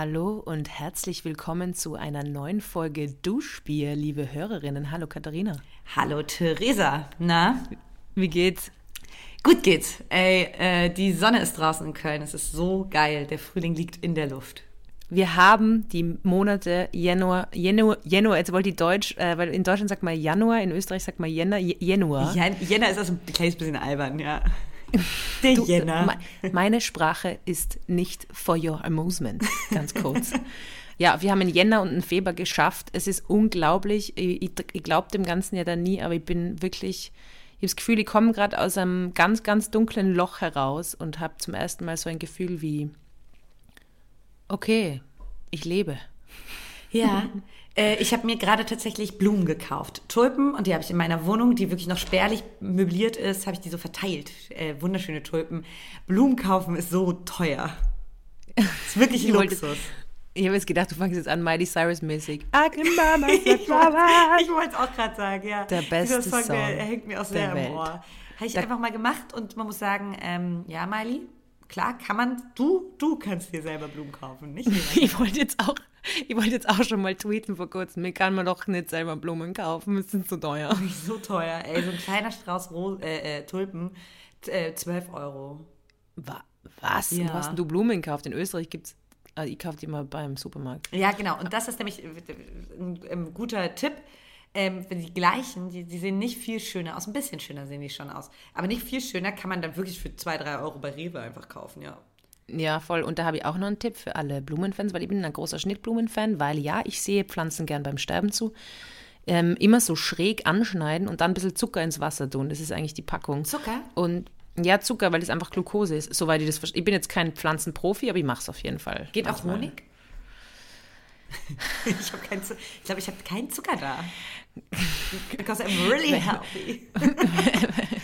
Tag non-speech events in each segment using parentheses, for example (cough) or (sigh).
Hallo und herzlich willkommen zu einer neuen Folge Duschbier, liebe Hörerinnen. Hallo Katharina. Hallo Theresa. Na? Wie geht's? Gut geht's. Ey, äh, die Sonne ist draußen in Köln. Es ist so geil. Der Frühling liegt in der Luft. Wir haben die Monate Januar, Januar, Januar jetzt wollte ich Deutsch, äh, weil in Deutschland sagt man Januar, in Österreich sagt man Jänner, Januar. Jan Jänner ist also ein kleines bisschen albern, ja. (laughs) Der Du, Jänner. me- Meine Sprache ist nicht for your amusement, ganz kurz. Ja, wir haben einen Jänner und einen Februar geschafft. Es ist unglaublich. Ich, ich, ich glaube dem Ganzen ja dann nie, aber ich bin wirklich, ich habe das Gefühl, ich komme gerade aus einem ganz, ganz dunklen Loch heraus und habe zum ersten Mal so ein Gefühl wie, okay, ich lebe. Ja. (laughs) Äh, ich habe mir gerade tatsächlich Blumen gekauft. Tulpen und die habe ich in meiner Wohnung, die wirklich noch spärlich möbliert ist, habe ich die so verteilt. Äh, wunderschöne Tulpen. Blumen kaufen ist so teuer. Ist wirklich (laughs) Ich wollte- Luxus. Ich habe jetzt gedacht, du fängst jetzt an, Miley Cyrus-mäßig. (laughs) (laughs) Ich wollte es auch gerade sagen, ja. Der beste Dieser Song, Song der, hängt mir auch sehr der im Welt. Ohr. Habe ich Da- einfach mal gemacht und man muss sagen, ähm, ja, Miley, klar kann man, du, du kannst dir selber Blumen kaufen, nicht. Ich wollte jetzt auch, ich wollte jetzt auch schon mal tweeten vor kurzem. Mir kann man doch nicht selber Blumen kaufen, es sind zu teuer. (laughs) So teuer, ey, so ein kleiner Strauß Ro äh, äh, Tulpen, äh, 12 Euro. Wa- Was? Ja. Wo hast denn du Blumen gekauft? In Österreich gibt's, also ich kaufe die immer beim Supermarkt. Ja, genau. Und das ist nämlich äh, ein, ein guter Tipp. Ähm, die gleichen, die, die sehen nicht viel schöner aus. Ein bisschen schöner sehen die schon aus. Aber nicht viel schöner kann man dann wirklich für 2, 3 Euro bei Rewe einfach kaufen, ja. Ja, voll. Und da habe ich auch noch einen Tipp für alle Blumenfans, weil ich bin ein großer Schnittblumenfan, weil ja, ich sehe Pflanzen gern beim Sterben zu. Ähm, immer so schräg anschneiden und dann ein bisschen Zucker ins Wasser tun. Das ist eigentlich die Packung. Zucker? Und ja, Zucker, weil das einfach Glucose ist, soweit ich das verstehe. Ich bin jetzt kein Pflanzenprofi, aber ich mache es auf jeden Fall. Geht auch. Honig? (laughs) ich habe ich glaube, ich habe keinen Zucker da. (laughs) Because I'm really healthy. (laughs)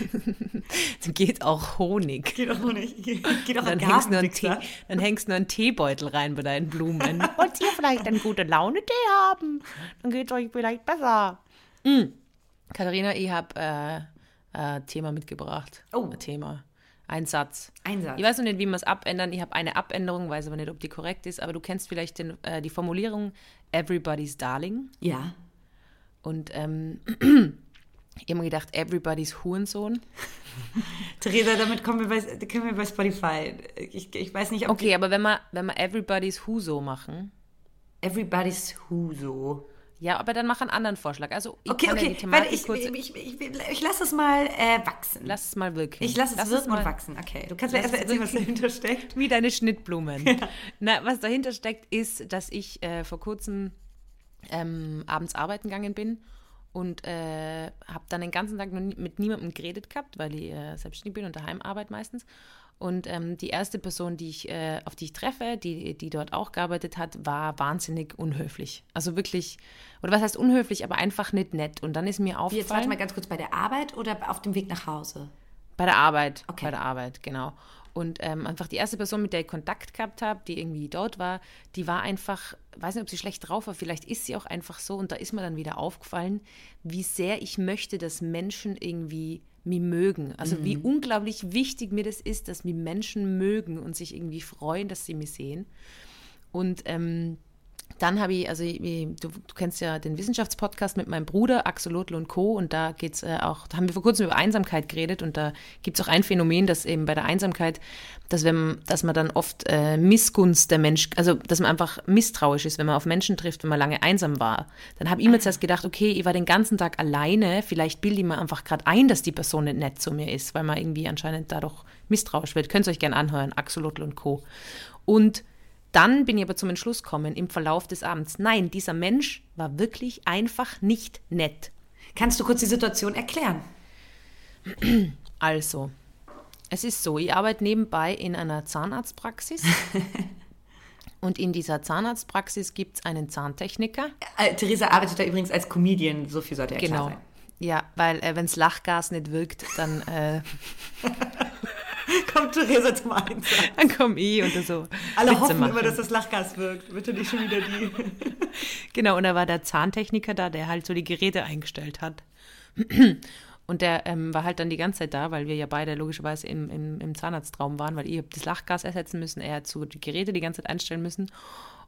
Geht auch Honig. Geht auch Honig. Geht auch Dann hängst, du nur einen Tee, dann hängst du nur einen Teebeutel rein bei deinen Blumen. (laughs) Wollt ihr vielleicht einen gute Laune-Tee haben? Dann geht es euch vielleicht besser. Mm. Katharina, ich habe äh, ein Thema mitgebracht. Oh. Ein Thema. Ein Satz. Ein Satz. Ich weiß noch nicht, wie man es abändern. Ich habe eine Abänderung, weiß aber nicht, ob die korrekt ist. Aber du kennst vielleicht den, äh, die Formulierung Everybody's Darling. Ja. Und ähm, (clears throat) ich habe mir gedacht, Everybody's Hurensohn. (laughs) Theresa, damit kommen wir bei, können wir bei Spotify. Ich, ich weiß nicht, ob Okay, aber wenn wir, wenn wir Everybody's Huso machen, Everybody's Who so. Ja, aber dann mach einen anderen Vorschlag. Also ich Okay, kann ja okay. die Thematik Warte, ich, kurz. ich, ich, ich, ich lasse es mal äh, wachsen. lass es mal wirken. ich lasse es wirken mal, und wachsen. Okay. Du kannst mir Lass erst es erzählen, was dahinter steckt. Wie deine Schnittblumen. (laughs) Na, was dahinter steckt, ist, dass ich äh, vor kurzem ähm, abends arbeiten gegangen bin und äh, habe dann den ganzen Tag nie, mit niemandem geredet gehabt, weil ich äh, selbstständig bin und daheim arbeite meistens. Und ähm, die erste Person, die ich, äh, auf die ich treffe, die, die dort auch gearbeitet hat, war wahnsinnig unhöflich. Also wirklich, oder was heißt unhöflich, aber einfach nicht nett. Und dann ist mir Wie, Jetzt aufgefallen. warte mal ganz kurz bei der Arbeit oder auf dem Weg nach Hause? Bei der Arbeit. Okay. Bei der Arbeit, genau. Und ähm, einfach die erste Person, mit der ich Kontakt gehabt habe, die irgendwie dort war, die war einfach, weiß nicht, ob sie schlecht drauf war, vielleicht ist sie auch einfach so. Und da ist mir dann wieder aufgefallen, wie sehr ich möchte, dass Menschen irgendwie mich mögen. Also wie unglaublich wichtig mir das ist, dass mich Menschen mögen und sich irgendwie freuen, dass sie mich sehen. Und ähm, dann habe ich, also wie- du, du kennst ja den Wissenschaftspodcast mit meinem Bruder, Axolotl und Co. Und da geht's äh, auch, da haben wir vor kurzem über Einsamkeit geredet und da gibt es auch ein Phänomen, dass eben bei der Einsamkeit, dass wenn dass man dann oft äh, Missgunst der Mensch, also dass man einfach misstrauisch ist, wenn man auf Menschen trifft, wenn man lange einsam war. Dann habe ich mir zuerst gedacht, okay, ich war den ganzen Tag alleine, vielleicht bilde ich mir einfach gerade ein, dass die Person nicht nett zu mir ist, weil man irgendwie anscheinend dadurch misstrauisch wird. Könnt ihr euch gerne anhören, Axolotl und Co. Und dann bin ich aber zum Entschluss gekommen im Verlauf des Abends. Nein, dieser Mensch war wirklich einfach nicht nett. Kannst du kurz die Situation erklären? Also, es ist so, ich arbeite nebenbei in einer Zahnarztpraxis. (laughs) Und in dieser Zahnarztpraxis gibt es einen Zahntechniker. Äh, Theresa arbeitet da übrigens als Comedian, so viel sollte ja Genau. klar sein. Ja, weil äh, wenn das Lachgas nicht wirkt, dann, äh, (laughs) (laughs) Kommt Theresa zum Einsatz. dann komme ich und so. Alle Witze hoffen machen. immer, dass das Lachgas wirkt. Bitte nicht schon wieder die. (laughs) Genau, und da war der Zahntechniker da, der halt so die Geräte eingestellt hat. Und der ähm, war halt dann die ganze Zeit da, weil wir ja beide logischerweise im, im, im Zahnarztraum waren, weil ich das Lachgas ersetzen müssen, er hat so die Geräte die ganze Zeit einstellen müssen.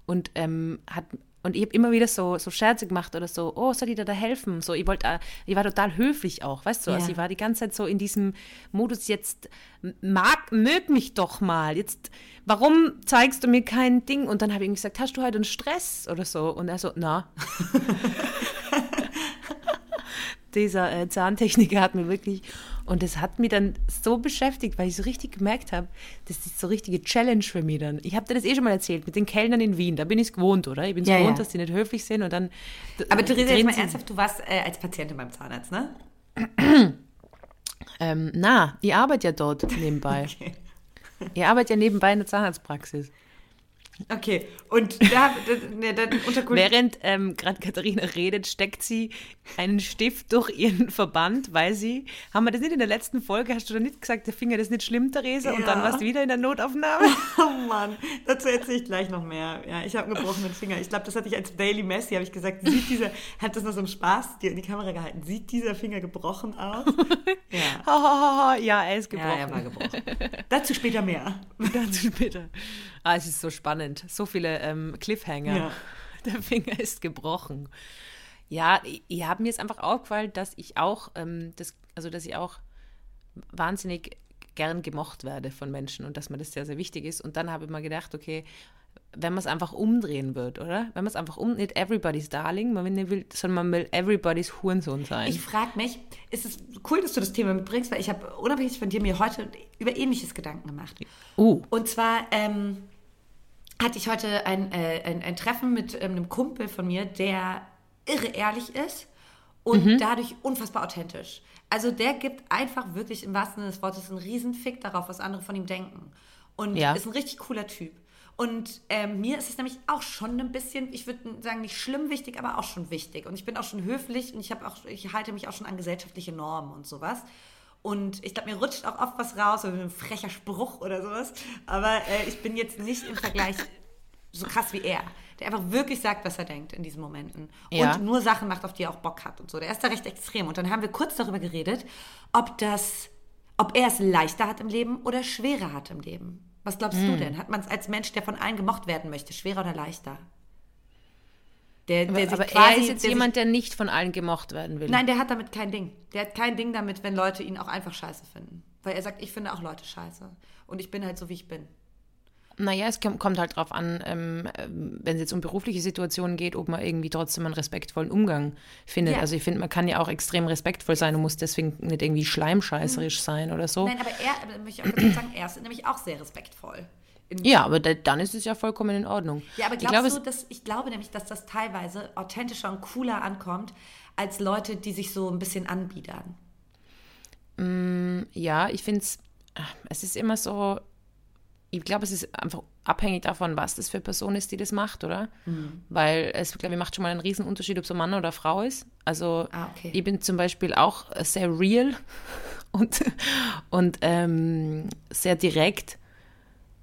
und ähm, hat und ich habe immer wieder so, so Scherze gemacht oder so, oh, soll ich dir da helfen? So, ich wollte, ich war total höflich auch, weißt du? Also ja. Also ich war die ganze Zeit so in diesem Modus, jetzt mag, mög mich doch mal. Jetzt, warum zeigst du mir kein Ding? Und dann habe ich ihm gesagt, hast du heute einen Stress oder so? Und er so, na. (laughs) (laughs) Dieser äh, Zahntechniker hat mir wirklich und das hat mich dann so beschäftigt, weil ich so richtig gemerkt habe, das ist so richtige Challenge für mich dann. Ich habe dir das eh schon mal erzählt mit den Kellnern in Wien. Da bin ich es gewohnt, oder? Ich bin es ja, gewohnt, ja. dass die nicht höflich sind und dann. Aber Theresa, jetzt mal ernsthaft, du warst äh, als Patientin beim Zahnarzt, ne? (clears throat) ähm, na, ich arbeite ja dort nebenbei. (laughs) okay. Ich arbeite ja nebenbei in der Zahnarztpraxis. Okay, und da, ne, da, da Während ähm, gerade Katharina redet, steckt sie einen Stift durch ihren Verband, weil sie, haben wir das nicht in der letzten Folge, hast du da nicht gesagt, der Finger das ist nicht schlimm, Theresa, ja. und dann warst du wieder in der Notaufnahme? (laughs) Oh Mann, dazu erzähle ich gleich noch mehr. Ja, ich habe einen gebrochenen Finger. Ich glaube, das hatte ich als Daily Messi, habe ich gesagt, sieht dieser, hat das noch so im Spaß dir in die Kamera gehalten, sieht dieser Finger gebrochen aus? (laughs) Ja, ja er ist gebrochen. Ja, er war gebrochen. dazu später mehr. (laughs) dazu später. Ah, es ist so spannend. So viele ähm, Cliffhanger. Ja. (laughs) Der Finger ist gebrochen. Ja, ich habe mir jetzt einfach aufgefallen, dass ich auch, ähm, das, also dass ich auch wahnsinnig gern gemocht werde von Menschen und dass mir das sehr, sehr wichtig ist. Und dann habe ich mir gedacht, okay, wenn man es einfach umdrehen wird, oder? Wenn man es einfach um, nicht everybody's darling, man will, sondern man will everybody's Hurensohn sein. Ich frage mich, ist es cool, dass du das Thema mitbringst, weil ich habe unabhängig von dir mir heute über ähnliches Gedanken gemacht. Uh. Und zwar ähm, hatte ich heute ein, äh, ein, ein, Treffen mit ähm, einem Kumpel von mir, der irre ehrlich ist und mhm. dadurch unfassbar authentisch. Also der gibt einfach wirklich im wahrsten Sinne des Wortes einen riesen Fick darauf, was andere von ihm denken. Und ja. ist ein richtig cooler Typ. Und ähm, mir ist es nämlich auch schon ein bisschen, ich würde sagen, nicht schlimm wichtig, aber auch schon wichtig. Und ich bin auch schon höflich und ich auch, ich halte mich auch schon an gesellschaftliche Normen und sowas. Und ich glaube, mir rutscht auch oft was raus, so ein frecher Spruch oder sowas. Aber äh, ich bin jetzt nicht im Vergleich so krass wie er. Der einfach wirklich sagt, was er denkt in diesen Momenten. Ja. Und nur Sachen macht, auf die er auch Bock hat und so. Der ist da recht extrem. Und dann haben wir kurz darüber geredet, ob das, ob er es leichter hat im Leben oder schwerer hat im Leben. Was glaubst hm. du denn? Hat man es als Mensch, der von allen gemocht werden möchte, schwerer oder leichter? Der, der aber, aber quasi, er ist jetzt jemand, der nicht von allen gemocht werden will. Nein, der hat damit kein Ding. Der hat kein Ding damit, wenn Leute ihn auch einfach scheiße finden. Weil er sagt, ich finde auch Leute scheiße. Und ich bin halt so, wie ich bin. Naja, es kommt halt drauf an, ähm, wenn es jetzt um berufliche Situationen geht, ob man irgendwie trotzdem einen respektvollen Umgang findet. Ja. Also ich finde, man kann ja auch extrem respektvoll sein und muss deswegen nicht irgendwie schleimscheißerisch mhm. sein oder so. Nein, aber er, aber möchte ich auch sagen, er ist nämlich auch sehr respektvoll. Ja, aber da, dann ist es ja vollkommen in Ordnung. Ja, aber glaubst ich glaube, du, dass, ich glaube nämlich, dass das teilweise authentischer und cooler ankommt, als Leute, die sich so ein bisschen anbiedern. Mm, ja, ich finde es, es ist immer so, ich glaube, es ist einfach abhängig davon, was das für eine Person ist, die das macht, oder? Mhm. Weil es, glaube ich, macht schon mal einen riesen Unterschied, ob es ein Mann oder Frau ist. Also ah, okay. ich bin zum Beispiel auch sehr real (laughs) und, und ähm, sehr direkt.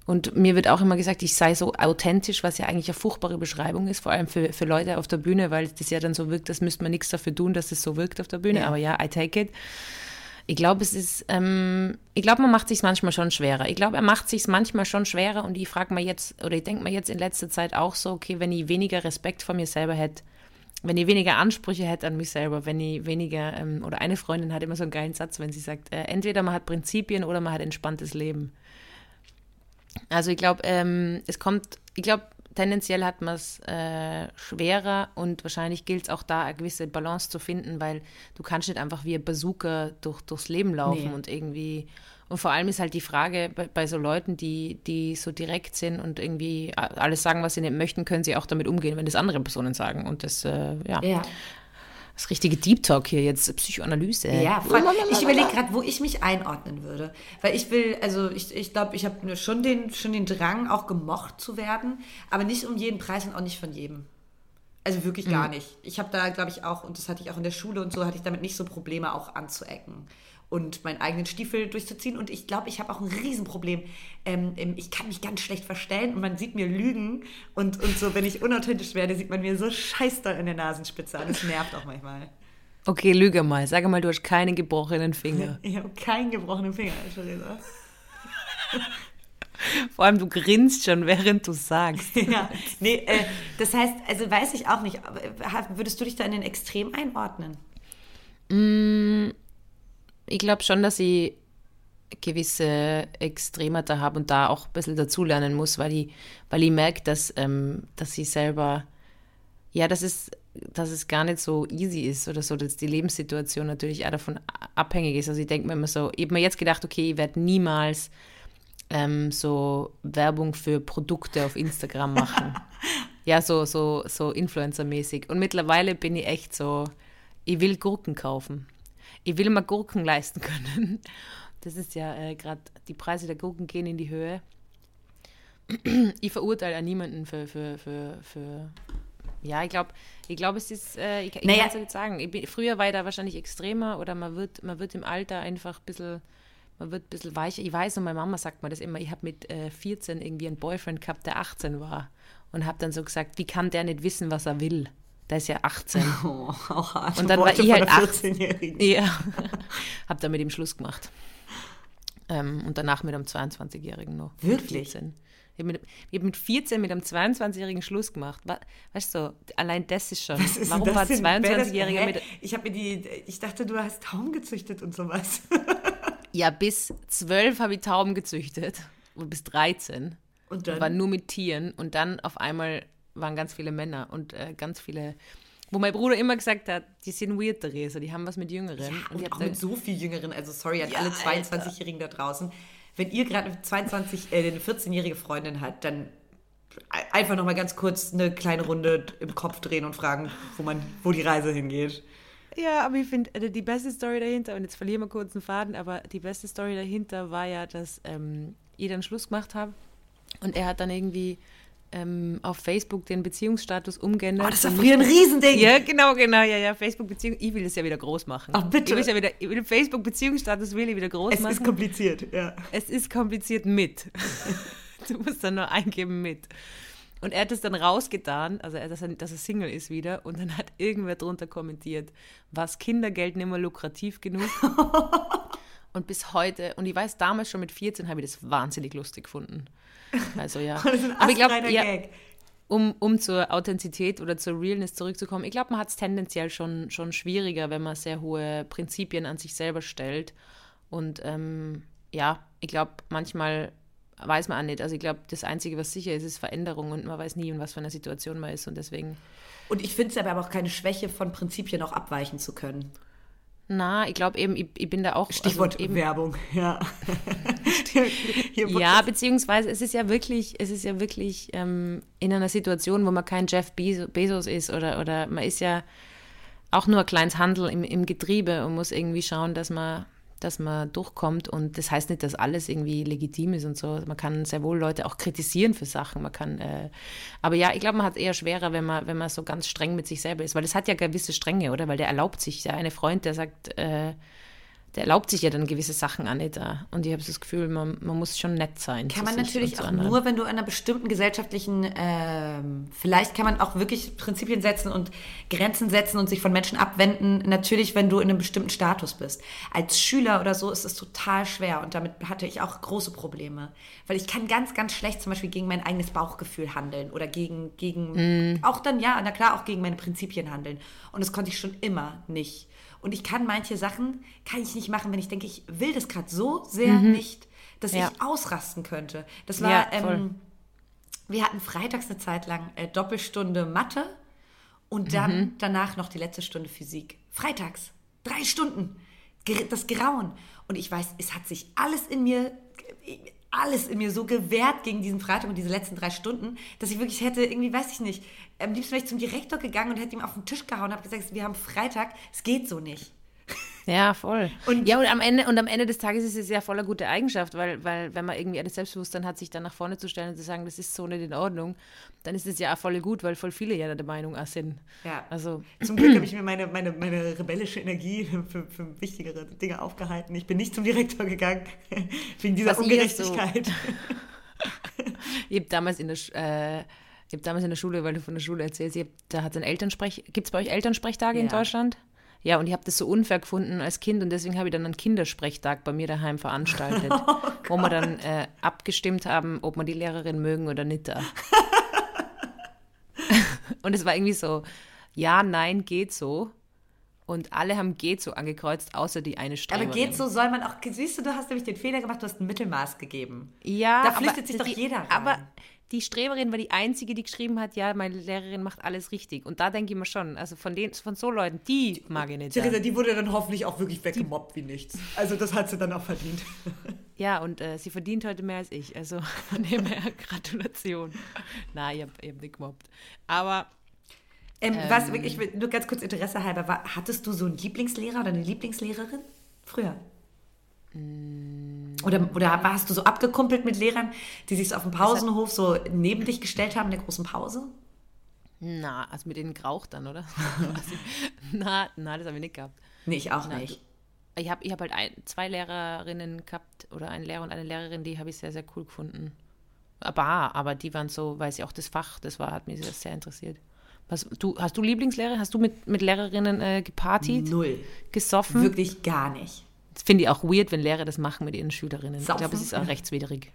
Und mir wird auch immer gesagt, ich sei so authentisch, was ja eigentlich eine furchtbare Beschreibung ist, vor allem für, für Leute auf der Bühne, weil das ja dann so wirkt, das müsste man nichts dafür tun, dass es so wirkt auf der Bühne. Ja. Aber ja, I take it. Ich glaube, es ist, ähm, ich glaube, man macht sich manchmal schon schwerer. Ich glaube, er macht sich manchmal schon schwerer und ich frage mir jetzt, oder ich denke mir jetzt in letzter Zeit auch so, okay, wenn ich weniger Respekt vor mir selber hätte, wenn ich weniger Ansprüche hätte an mich selber, wenn ich weniger, ähm, oder eine Freundin hat immer so einen geilen Satz, wenn sie sagt, äh, entweder man hat Prinzipien oder man hat entspanntes Leben. Also ich glaube, ähm, es kommt, ich glaube, tendenziell hat man es äh, schwerer und wahrscheinlich gilt es auch da, eine gewisse Balance zu finden, weil du kannst nicht einfach wie ein Bazooka durch, durchs Leben laufen nee. und irgendwie und vor allem ist halt die Frage bei, bei, so Leuten, die, die so direkt sind und irgendwie alles sagen, was sie nicht möchten, können sie auch damit umgehen, wenn das andere Personen sagen. Und das, äh, ja. ja das richtige Deep Talk hier jetzt, Psychoanalyse. Ja, voll. Ich überlege gerade, wo ich mich einordnen würde. Weil ich will, also ich glaube, ich, glaub, ich habe schon den, schon den Drang, auch gemocht zu werden, aber nicht um jeden Preis und auch nicht von jedem. Also wirklich gar mhm. nicht. Ich habe da, glaube ich, auch, und das hatte ich auch in der Schule und so, hatte ich damit nicht so Probleme, auch anzuecken und meinen eigenen Stiefel durchzuziehen. Und ich glaube, ich habe auch ein Riesenproblem. Ähm, ich kann mich ganz schlecht verstellen und man sieht mir Lügen. Und, und so, wenn ich unauthentisch werde, sieht man mir so scheiß doll in der Nasenspitze an. Das nervt auch manchmal. Okay, lüge mal. Sag mal, du hast keinen gebrochenen Finger. (laughs) Ich habe keinen gebrochenen Finger, Theresa. (laughs) Vor allem, du grinst schon, während du sagst. (laughs) ja, nee, äh, das heißt, also weiß ich auch nicht, würdest du dich da in den Extrem einordnen? Mm, ich glaube schon, dass ich gewisse Extremata habe und da auch ein bisschen dazulernen muss, weil ich, weil ich merke, dass, ähm, dass ich selber, ja, dass es, dass es gar nicht so easy ist oder so, dass die Lebenssituation natürlich auch davon abhängig ist. Also ich denke mir immer so, ich habe mir jetzt gedacht, okay, ich werde niemals ähm, so Werbung für Produkte auf Instagram machen. (laughs) ja, so, so, so Influencer-mäßig. Und mittlerweile bin ich echt so, ich will Gurken kaufen. Ich will mir Gurken leisten können. (laughs) Das ist ja äh, gerade, die Preise der Gurken gehen in die Höhe. (clears throat) ich verurteile ja niemanden für, für, für, für ja, ich glaube, ich glaube, es ist, äh, ich, ich naja. kann es nicht sagen. Bin, früher war ich da wahrscheinlich extremer oder man wird, man wird im Alter einfach ein bisschen, man wird ein bisschen weicher. Ich weiß, und meine Mama sagt mir das immer, ich habe mit äh, 14 irgendwie einen Boyfriend gehabt, der 18 war. Und habe dann so gesagt, wie kann der nicht wissen, was er will? Der ist ja 18. (laughs) Oh, auch hart. Und dann Worte war ich halt 18. Ja, (laughs) habe dann mit ihm Schluss gemacht. Ähm, und danach mit einem 22-Jährigen noch. Wirklich? Ich habe mit, hab mit 14 mit einem 22-Jährigen Schluss gemacht. Weißt du, allein das ist schon. Ist Warum war 22-Jähriger mit. Ich, habe die, ich dachte, du hast Tauben gezüchtet und sowas. (laughs) ja, bis 12 habe ich Tauben gezüchtet. Und bis 13. Und dann? war nur mit Tieren. Und dann auf einmal waren ganz viele Männer und äh, ganz viele wo mein Bruder immer gesagt hat, die sind weird, Theresa, die haben was mit Jüngeren. Ja, und, und auch mit so viel Jüngeren, also sorry an ja, alle 22-Jährigen da draußen. Wenn ihr gerade eine 22, äh, eine 14-jährige Freundin habt, dann einfach noch mal ganz kurz eine kleine Runde im Kopf drehen und fragen, wo man, wo die Reise hingeht. Ja, aber ich finde, äh, die beste Story dahinter, und jetzt verlieren wir kurz einen Faden, aber die beste Story dahinter war ja, dass ähm, ihr dann Schluss gemacht habt und er hat dann irgendwie ähm, auf Facebook den Beziehungsstatus umgeändert. Oh, das war früher ein Riesending. Ja, genau, genau, ja, ja. Facebook-Beziehung, ich will das ja wieder groß machen. Ach, bitte. Ich will, ja wieder, ich will Facebook-Beziehungsstatus will ich wieder groß es machen. Es ist kompliziert, ja. Es ist kompliziert mit. (laughs) du musst dann nur eingeben mit. Und er hat es dann rausgetan, also dass er, dass er Single ist wieder, und dann hat irgendwer drunter kommentiert, was Kindergeld nicht mehr lukrativ genug? (laughs) und bis heute, und ich weiß, damals schon mit 14 habe ich das wahnsinnig lustig gefunden. (laughs) Also ja. Aber ich glaube, ja, um, um zur Authentizität oder zur Realness zurückzukommen, ich glaube, man hat es tendenziell schon, schon schwieriger, wenn man sehr hohe Prinzipien an sich selber stellt. Und ähm, ja, ich glaube, manchmal weiß man auch nicht. Also ich glaube, das Einzige, was sicher ist, ist Veränderung und man weiß nie, in was für einer Situation man ist. Und deswegen. Und ich finde es aber auch keine Schwäche, von Prinzipien auch abweichen zu können. Na, ich glaube eben, ich, ich, bin da auch. Also Stichwort also eben, Werbung, ja. (laughs) ja, beziehungsweise es ist ja wirklich, es ist ja wirklich ähm, in einer Situation, wo man kein Jeff Bezos ist oder, oder man ist ja auch nur ein kleines Handel im, im Getriebe und muss irgendwie schauen, dass man dass man durchkommt. Und das heißt nicht, dass alles irgendwie legitim ist und so. Man kann sehr wohl Leute auch kritisieren für Sachen. Man kann, äh, aber ja, ich glaube, man hat es eher schwerer, wenn man, wenn man so ganz streng mit sich selber ist, weil das hat ja gewisse Strenge, oder? Weil der erlaubt sich, der eine Freund, der sagt, äh, der erlaubt sich ja dann gewisse Sachen an nicht da. Und ich habe das Gefühl, man, man muss schon nett sein. Kann man natürlich auch nur, wenn du einer bestimmten gesellschaftlichen, ähm, vielleicht kann man auch wirklich Prinzipien setzen und Grenzen setzen und sich von Menschen abwenden. Natürlich, wenn du in einem bestimmten Status bist. Als Schüler oder so ist es total schwer und damit hatte ich auch große Probleme. Weil ich kann ganz, ganz schlecht zum Beispiel gegen mein eigenes Bauchgefühl handeln oder gegen, gegen mm. auch dann, ja, na klar, auch gegen meine Prinzipien handeln. Und das konnte ich schon immer nicht. Und ich kann manche Sachen, kann ich nicht machen, wenn ich denke, ich will das gerade so sehr mhm. nicht, dass ja. ich ausrasten könnte. Das war, ja, ähm, wir hatten freitags eine Zeit lang äh, Doppelstunde Mathe und dann mhm. danach noch die letzte Stunde Physik. Freitags, drei Stunden, das Grauen. Und ich weiß, es hat sich alles in mir, alles in mir so gewehrt gegen diesen Freitag und diese letzten drei Stunden, dass ich wirklich hätte, irgendwie, weiß ich nicht, am liebsten wäre ich zum Direktor gegangen und hätte ihm auf den Tisch gehauen und habe gesagt, wir haben Freitag, es geht so nicht. Ja, voll. Und ja, und am Ende, und am Ende des Tages ist es ja voller gute Eigenschaft, weil, weil wenn man irgendwie ein Selbstbewusstsein hat, sich dann nach vorne zu stellen und zu sagen, das ist so nicht in Ordnung, dann ist es ja auch voll gut, weil voll viele ja der Meinung sind. Ja. Also. Zum Glück habe ich mir meine, meine, meine rebellische Energie für, für wichtigere Dinge aufgehalten. Ich bin nicht zum Direktor gegangen, (laughs) wegen dieser Was Ungerechtigkeit. (laughs) So, ich habe damals in der äh, ich habe damals in der Schule, weil du von der Schule erzählst, hab, da hat ein Elternsprech, gibt es bei euch Elternsprechtage ja. in Deutschland? Ja, und ich habe das so unfair gefunden als Kind und deswegen habe ich dann einen Kindersprechtag bei mir daheim veranstaltet, (laughs) oh wo wir dann äh, abgestimmt haben, ob wir die Lehrerin mögen oder nicht. (laughs) und es war irgendwie so, ja, nein, geht so. Und alle haben geht so angekreuzt, außer die eine Streberin. Aber geht so soll man auch, siehst du, du hast nämlich den Fehler gemacht, du hast ein Mittelmaß gegeben. Ja, Da flüchtet sich doch die, jeder rein. Aber die Streberin war die einzige, die geschrieben hat, ja, meine Lehrerin macht alles richtig. Und da denke ich mir schon, also von den, von so Leuten, die mag ich nicht. Theresa, die wurde dann hoffentlich auch wirklich weggemobbt wie nichts. Also das hat sie dann auch verdient. (laughs) Ja, und äh, sie verdient heute mehr als ich. Also von dem her (laughs) Gratulation. Na, ich habe hab nicht gemobbt. Aber Ähm, was, ich will nur ganz kurz Interesse halber, war, hattest du so einen Lieblingslehrer oder eine Lieblingslehrerin früher? Oder, oder hast du so abgekumpelt mit Lehrern, die sich auf dem Pausenhof so neben dich gestellt haben in der großen Pause? na, also mit denen geraucht dann, oder? (laughs) Na, na, das habe ich nicht gehabt. Nee, ich auch Na, nicht. Ich habe ich hab halt ein, zwei Lehrerinnen gehabt oder einen Lehrer und eine Lehrerin, die habe ich sehr, sehr cool gefunden. Aber, aber die waren so, weil sie auch das Fach, das war, hat mich sehr, sehr interessiert. Was, du, hast du Lieblingslehrer? Hast du mit, mit Lehrerinnen äh, gepartied, Null. gesoffen? Wirklich gar nicht. Das finde ich auch weird, wenn Lehrer das machen mit ihren Schülerinnen. Ich Saufen? glaube, es ist auch rechtswidrig.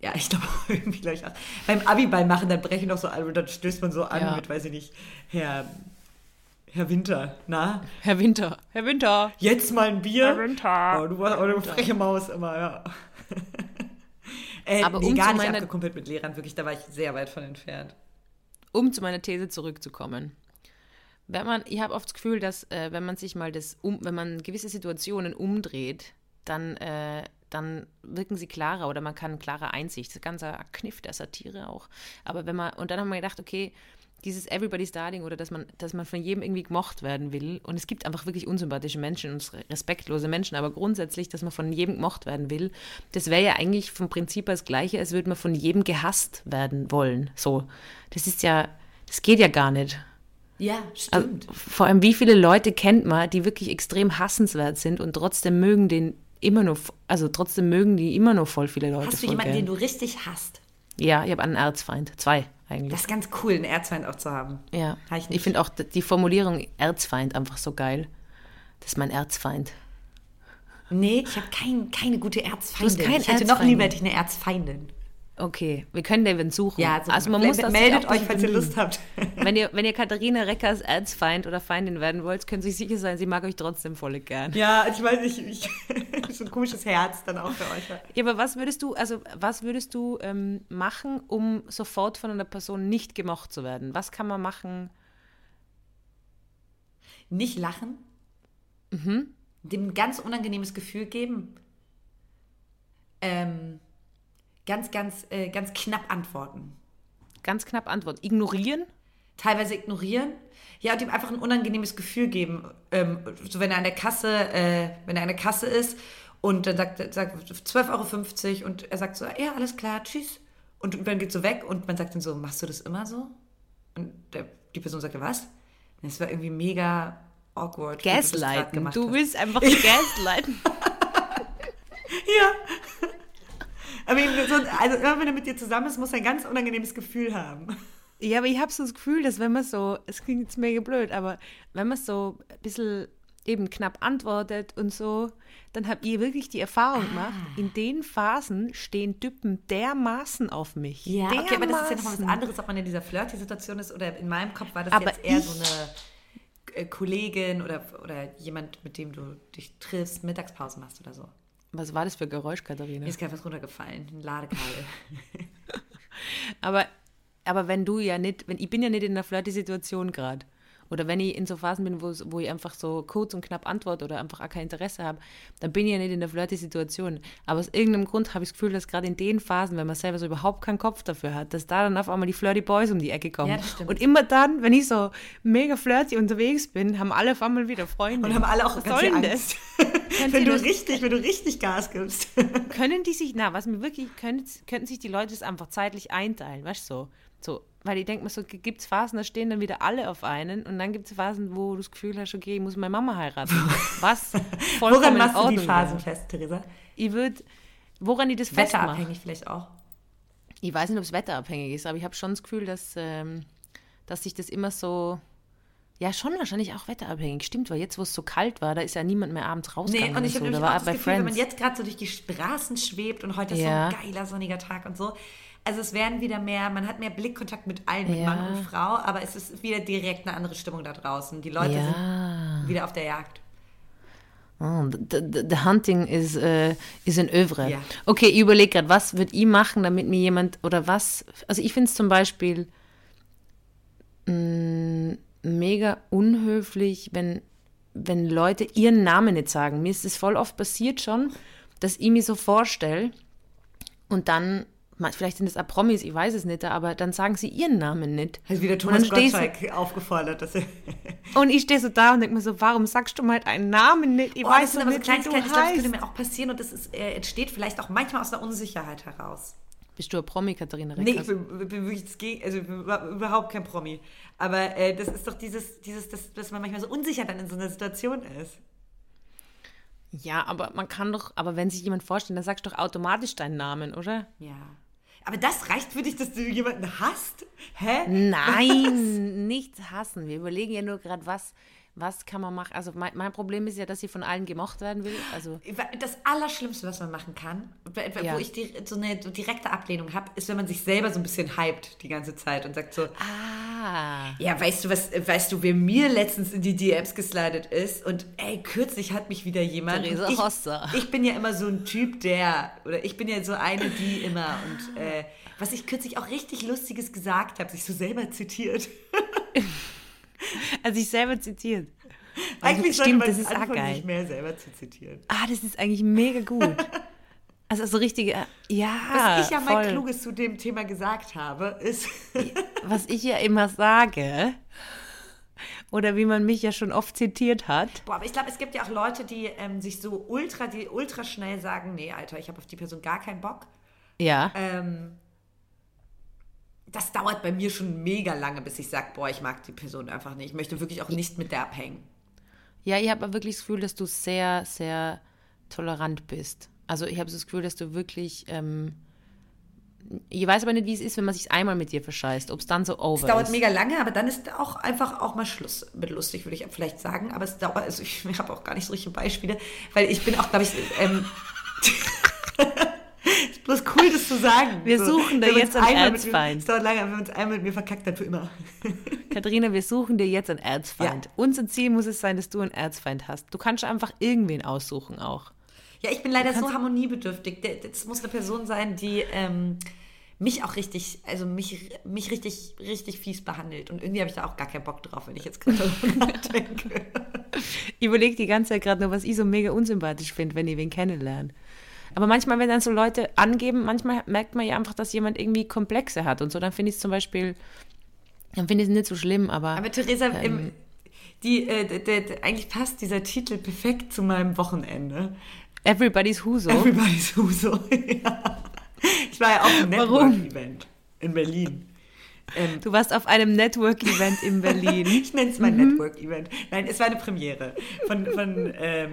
Ja, ich glaube (laughs) irgendwie gleich auch. Beim Abiball machen, dann brechen doch so alle und dann stößt man so an Ja. mit, weiß ich nicht, Herr, Herr Winter, na? Herr Winter, Herr Winter. Jetzt mal ein Bier. Herr Winter. Oh, du warst auch eine freche Maus immer, ja. äh, Aber nee, um gar nicht abgekumpelt mit Lehrern, wirklich, da war ich sehr weit von entfernt. um zu meiner These zurückzukommen. Wenn man, ich habe oft das Gefühl, dass äh, wenn man sich mal das um, wenn man gewisse Situationen umdreht, dann, äh, dann wirken sie klarer oder man kann klarer Einsicht. Das ist ein ganzer Kniff der Satire auch. Aber wenn man, und dann haben wir gedacht, okay, dieses Everybody's Darling oder dass man, dass man von jedem irgendwie gemocht werden will. Und es gibt einfach wirklich unsympathische Menschen und respektlose Menschen, aber grundsätzlich, dass man von jedem gemocht werden will, das wäre ja eigentlich vom Prinzip das Gleiche, als würde man von jedem gehasst werden wollen. So. Das ist ja, das geht ja gar nicht. Ja, Also, stimmt. vor allem, wie viele Leute kennt man, die wirklich extrem hassenswert sind und trotzdem mögen den immer noch, also trotzdem mögen die immer noch voll viele Leute. Hast du jemanden, gern. den du richtig hasst? Ja, ich habe einen Erzfeind. Zwei eigentlich. Das ist ganz cool, einen Erzfeind auch zu haben. ja. Hab ich Ich, finde auch die Formulierung Erzfeind einfach so geil. Das ist mein Erzfeind. Nee, ich habe kein, keine gute Erzfeindin. keinen ich hätte noch lieber hätte ich eine Erzfeindin. Okay, wir können David suchen. Ja, so also man muss das meldet euch, falls ihr. Lust habt. (laughs) Wenn ihr, wenn ihr Katharina Reckers Erzfeind oder Feindin werden wollt, könnt ihr sich sicher sein, sie mag euch trotzdem voll gern. ja, ich weiß nicht, ich, (laughs) so ein komisches Herz dann auch für euch. Ja, aber was würdest du, also was würdest du ähm, machen, um sofort von einer Person nicht gemocht zu werden? Was kann man machen? Nicht lachen. Mhm. Dem ein ganz unangenehmes Gefühl geben. Ähm, ganz, ganz, äh, ganz knapp antworten. Ganz knapp Antwort. Ignorieren? Teilweise ignorieren. Ja, und ihm einfach ein unangenehmes Gefühl geben. Ähm, so wenn er an der Kasse, äh, wenn er an der Kasse ist und dann sagt, sagt 12,50 Euro und er sagt so, ja, alles klar, tschüss. Und dann geht so weg und man sagt dann so, machst du das immer so? Und der, die Person sagt, was? Das war irgendwie mega awkward. du Gaslighten. gemacht Du hast. willst einfach (laughs) gaslighten. Ja. Aber eben so, also immer wenn er mit dir zusammen ist, muss er ein ganz unangenehmes Gefühl haben. Ja, aber ich habe so das Gefühl, dass wenn man so, es klingt jetzt mega blöd, aber wenn man so ein bisschen eben knapp antwortet und so, dann habe ich wirklich die Erfahrung gemacht, in den Phasen stehen Typen dermaßen auf mich. Ja, okay, aber das ist ja nochmal was Dermaßen. anderes, ob man in dieser Flirty-Situation ist oder in meinem Kopf war das Aber jetzt eher so eine äh, Kollegin oder, oder jemand, mit dem du dich triffst, Mittagspause machst oder so. Was war das für Geräusch, Katharina? Mir ist gerade was runtergefallen, ein Ladekabel. (laughs) Aber, aber wenn du ja nicht, wenn ich bin ja nicht in einer Flirty-Situation gerade. Oder wenn ich in so Phasen bin, wo, ich einfach so kurz und knapp antworte oder einfach auch kein Interesse habe, dann bin ich ja nicht in der Flirty-Situation. Aber aus irgendeinem Grund habe ich das Gefühl, dass gerade in den Phasen, wenn man selber so überhaupt keinen Kopf dafür hat, dass da dann auf einmal die Flirty Boys um die Ecke kommen. Ja, und immer dann, wenn ich so mega flirty unterwegs bin, haben alle auf einmal wieder Freunde. Und haben alle auch ganz Angst. (laughs) Wenn du das? richtig, wenn du richtig Gas gibst. können die sich, na, was mir wirklich, können, könnten sich die Leute das einfach zeitlich einteilen, weißt du, so, so, weil ich denke mir so, gibt es Phasen, da stehen dann wieder alle auf einen und dann gibt es Phasen, wo du das Gefühl hast, okay, ich muss meine Mama heiraten. (laughs) Was Woran machst du die Phasen fest, Theresa? Ich würde, woran ich das festmache, Wetterabhängig vielleicht auch. ich weiß nicht, ob es wetterabhängig ist, aber ich habe schon das Gefühl, dass, ähm, dass sich das immer so, Ja, schon wahrscheinlich auch wetterabhängig. Stimmt, weil jetzt, wo es so kalt war, da ist ja niemand mehr abends rausgegangen. Nee, und ich so. habe war auch das Gefühl, wenn man Friends. jetzt gerade so durch die Straßen schwebt und heute ist Ja. so ein geiler sonniger Tag und so. Also es werden wieder mehr, man hat mehr Blickkontakt mit allen, mit Ja. Mann und Frau, aber es ist wieder direkt eine andere Stimmung da draußen. Die Leute Ja. sind wieder auf der Jagd. Oh, the, the, the hunting is, äh, is an Övre. Ja. Okay, ich überlege gerade, was würde ich machen, damit mir jemand, oder was, also ich finde es zum Beispiel mh, mega unhöflich, wenn, wenn Leute ihren Namen nicht sagen. Mir ist es voll oft passiert schon, dass ich mir so vorstelle und dann, vielleicht sind es auch Promis, ich weiß es nicht, aber dann sagen sie ihren Namen nicht. Hat wieder Thomas Gottschalk aufgefordert, dass. (laughs) Und ich stehe so da und denke mir so, warum sagst du mal deinen Namen nicht? Ich Oh, das weiß sind doch aber so nicht, glaube, das könnte mir auch passieren und das ist, äh, entsteht vielleicht auch manchmal aus einer Unsicherheit heraus. Bist du ein Promi, Katharina Nee, Reckers? ich bin, bin wirklich das also bin über- überhaupt kein Promi. Aber äh, das ist doch dieses, dieses dass, dass man manchmal so unsicher dann in so einer Situation ist. Ja, aber man kann doch, aber wenn sich jemand vorstellt, dann sagst du doch automatisch deinen Namen, oder? Ja. Aber das reicht für dich, dass du jemanden hast? Hä? Nein, nicht hassen. Wir überlegen ja nur gerade, was, was kann man machen. Also mein, mein Problem ist ja, dass ich von allen gemocht werden will. Also Das Allerschlimmste, was man machen kann, wo Ja. ich die, so eine direkte Ablehnung habe, ist, wenn man sich selber so ein bisschen hypt die ganze Zeit und sagt so, ah, ja, weißt du was, weißt du, wer mir letztens in die DMs geslidet ist und ey, kürzlich hat mich wieder jemand. Theresa und ich, ich bin ja immer so ein Typ, der, oder ich bin ja so eine, die immer und äh, was ich kürzlich auch richtig Lustiges gesagt habe, sich so selber zitiert. (laughs) (laughs) also ich selber zitiert. Eigentlich stimmt, sollte das man ist auch geil. sich mehr selber zu zitieren. Ah, das ist eigentlich mega gut. (laughs) Also so richtige, ja, Was ich ja mal voll. Kluges zu dem Thema gesagt habe, ist, was ich ja immer sage, oder wie man mich ja schon oft zitiert hat, boah, aber ich glaube, es gibt ja auch Leute, die ähm, sich so ultra, die ultra schnell sagen, nee, Alter, ich habe auf die Person gar keinen Bock. ja, Ähm, das dauert bei mir schon mega lange, bis ich sage, boah, ich mag die Person einfach nicht. Ich möchte wirklich auch nicht mit der abhängen. Ja, ich habe wirklich das Gefühl, dass du sehr, sehr tolerant bist. Also ich habe so das Gefühl, dass du wirklich. Ähm, ich weiß aber nicht, wie es ist, wenn man sich einmal mit dir verscheißt, ob es dann so over Es dauert ist. mega lange, aber dann ist auch einfach auch mal Schluss mit lustig, würde ich vielleicht sagen. Aber es dauert, also ich (laughs) habe auch gar nicht so richtige Beispiele, weil ich bin auch, glaube ich, ähm, (laughs) (laughs) ist bloß cool, das zu sagen. Wir suchen da Wenn man jetzt einen Erzfeind. Es dauert lange, aber wenn man es einmal mit mir verkackt, dann für immer. (laughs) Katharina, wir suchen dir jetzt einen Erzfeind. Ja. Unser Ziel muss es sein, dass du einen Erzfeind hast. Du kannst einfach irgendwen aussuchen auch. Ja, ich bin leider so harmoniebedürftig. Das muss eine Person sein, die ähm, mich auch richtig, also mich, mich richtig, richtig fies behandelt. Und irgendwie habe ich da auch gar keinen Bock drauf, wenn ich jetzt gerade darüber (laughs) nachdenke. Ich überlege die ganze Zeit gerade nur, was ich so mega unsympathisch finde, wenn ich wen kennenlerne. Aber manchmal, wenn dann so Leute angeben, manchmal merkt man ja einfach, dass jemand irgendwie Komplexe hat und so. Dann finde ich es zum Beispiel, dann finde ich es nicht so schlimm, aber, Aber Theresa, Ähm. im, die, äh, d- d- d- eigentlich passt dieser Titel perfekt zu meinem Wochenende. everybody's Huso. Everybody's Huso. (laughs) ja. Ich war ja auf einem? Network-Event in Berlin. Ähm, Du warst auf einem Network-Event in Berlin. (laughs) ich nenne es mal Mhm. Network-Event. Nein, es war eine Premiere von, von ähm,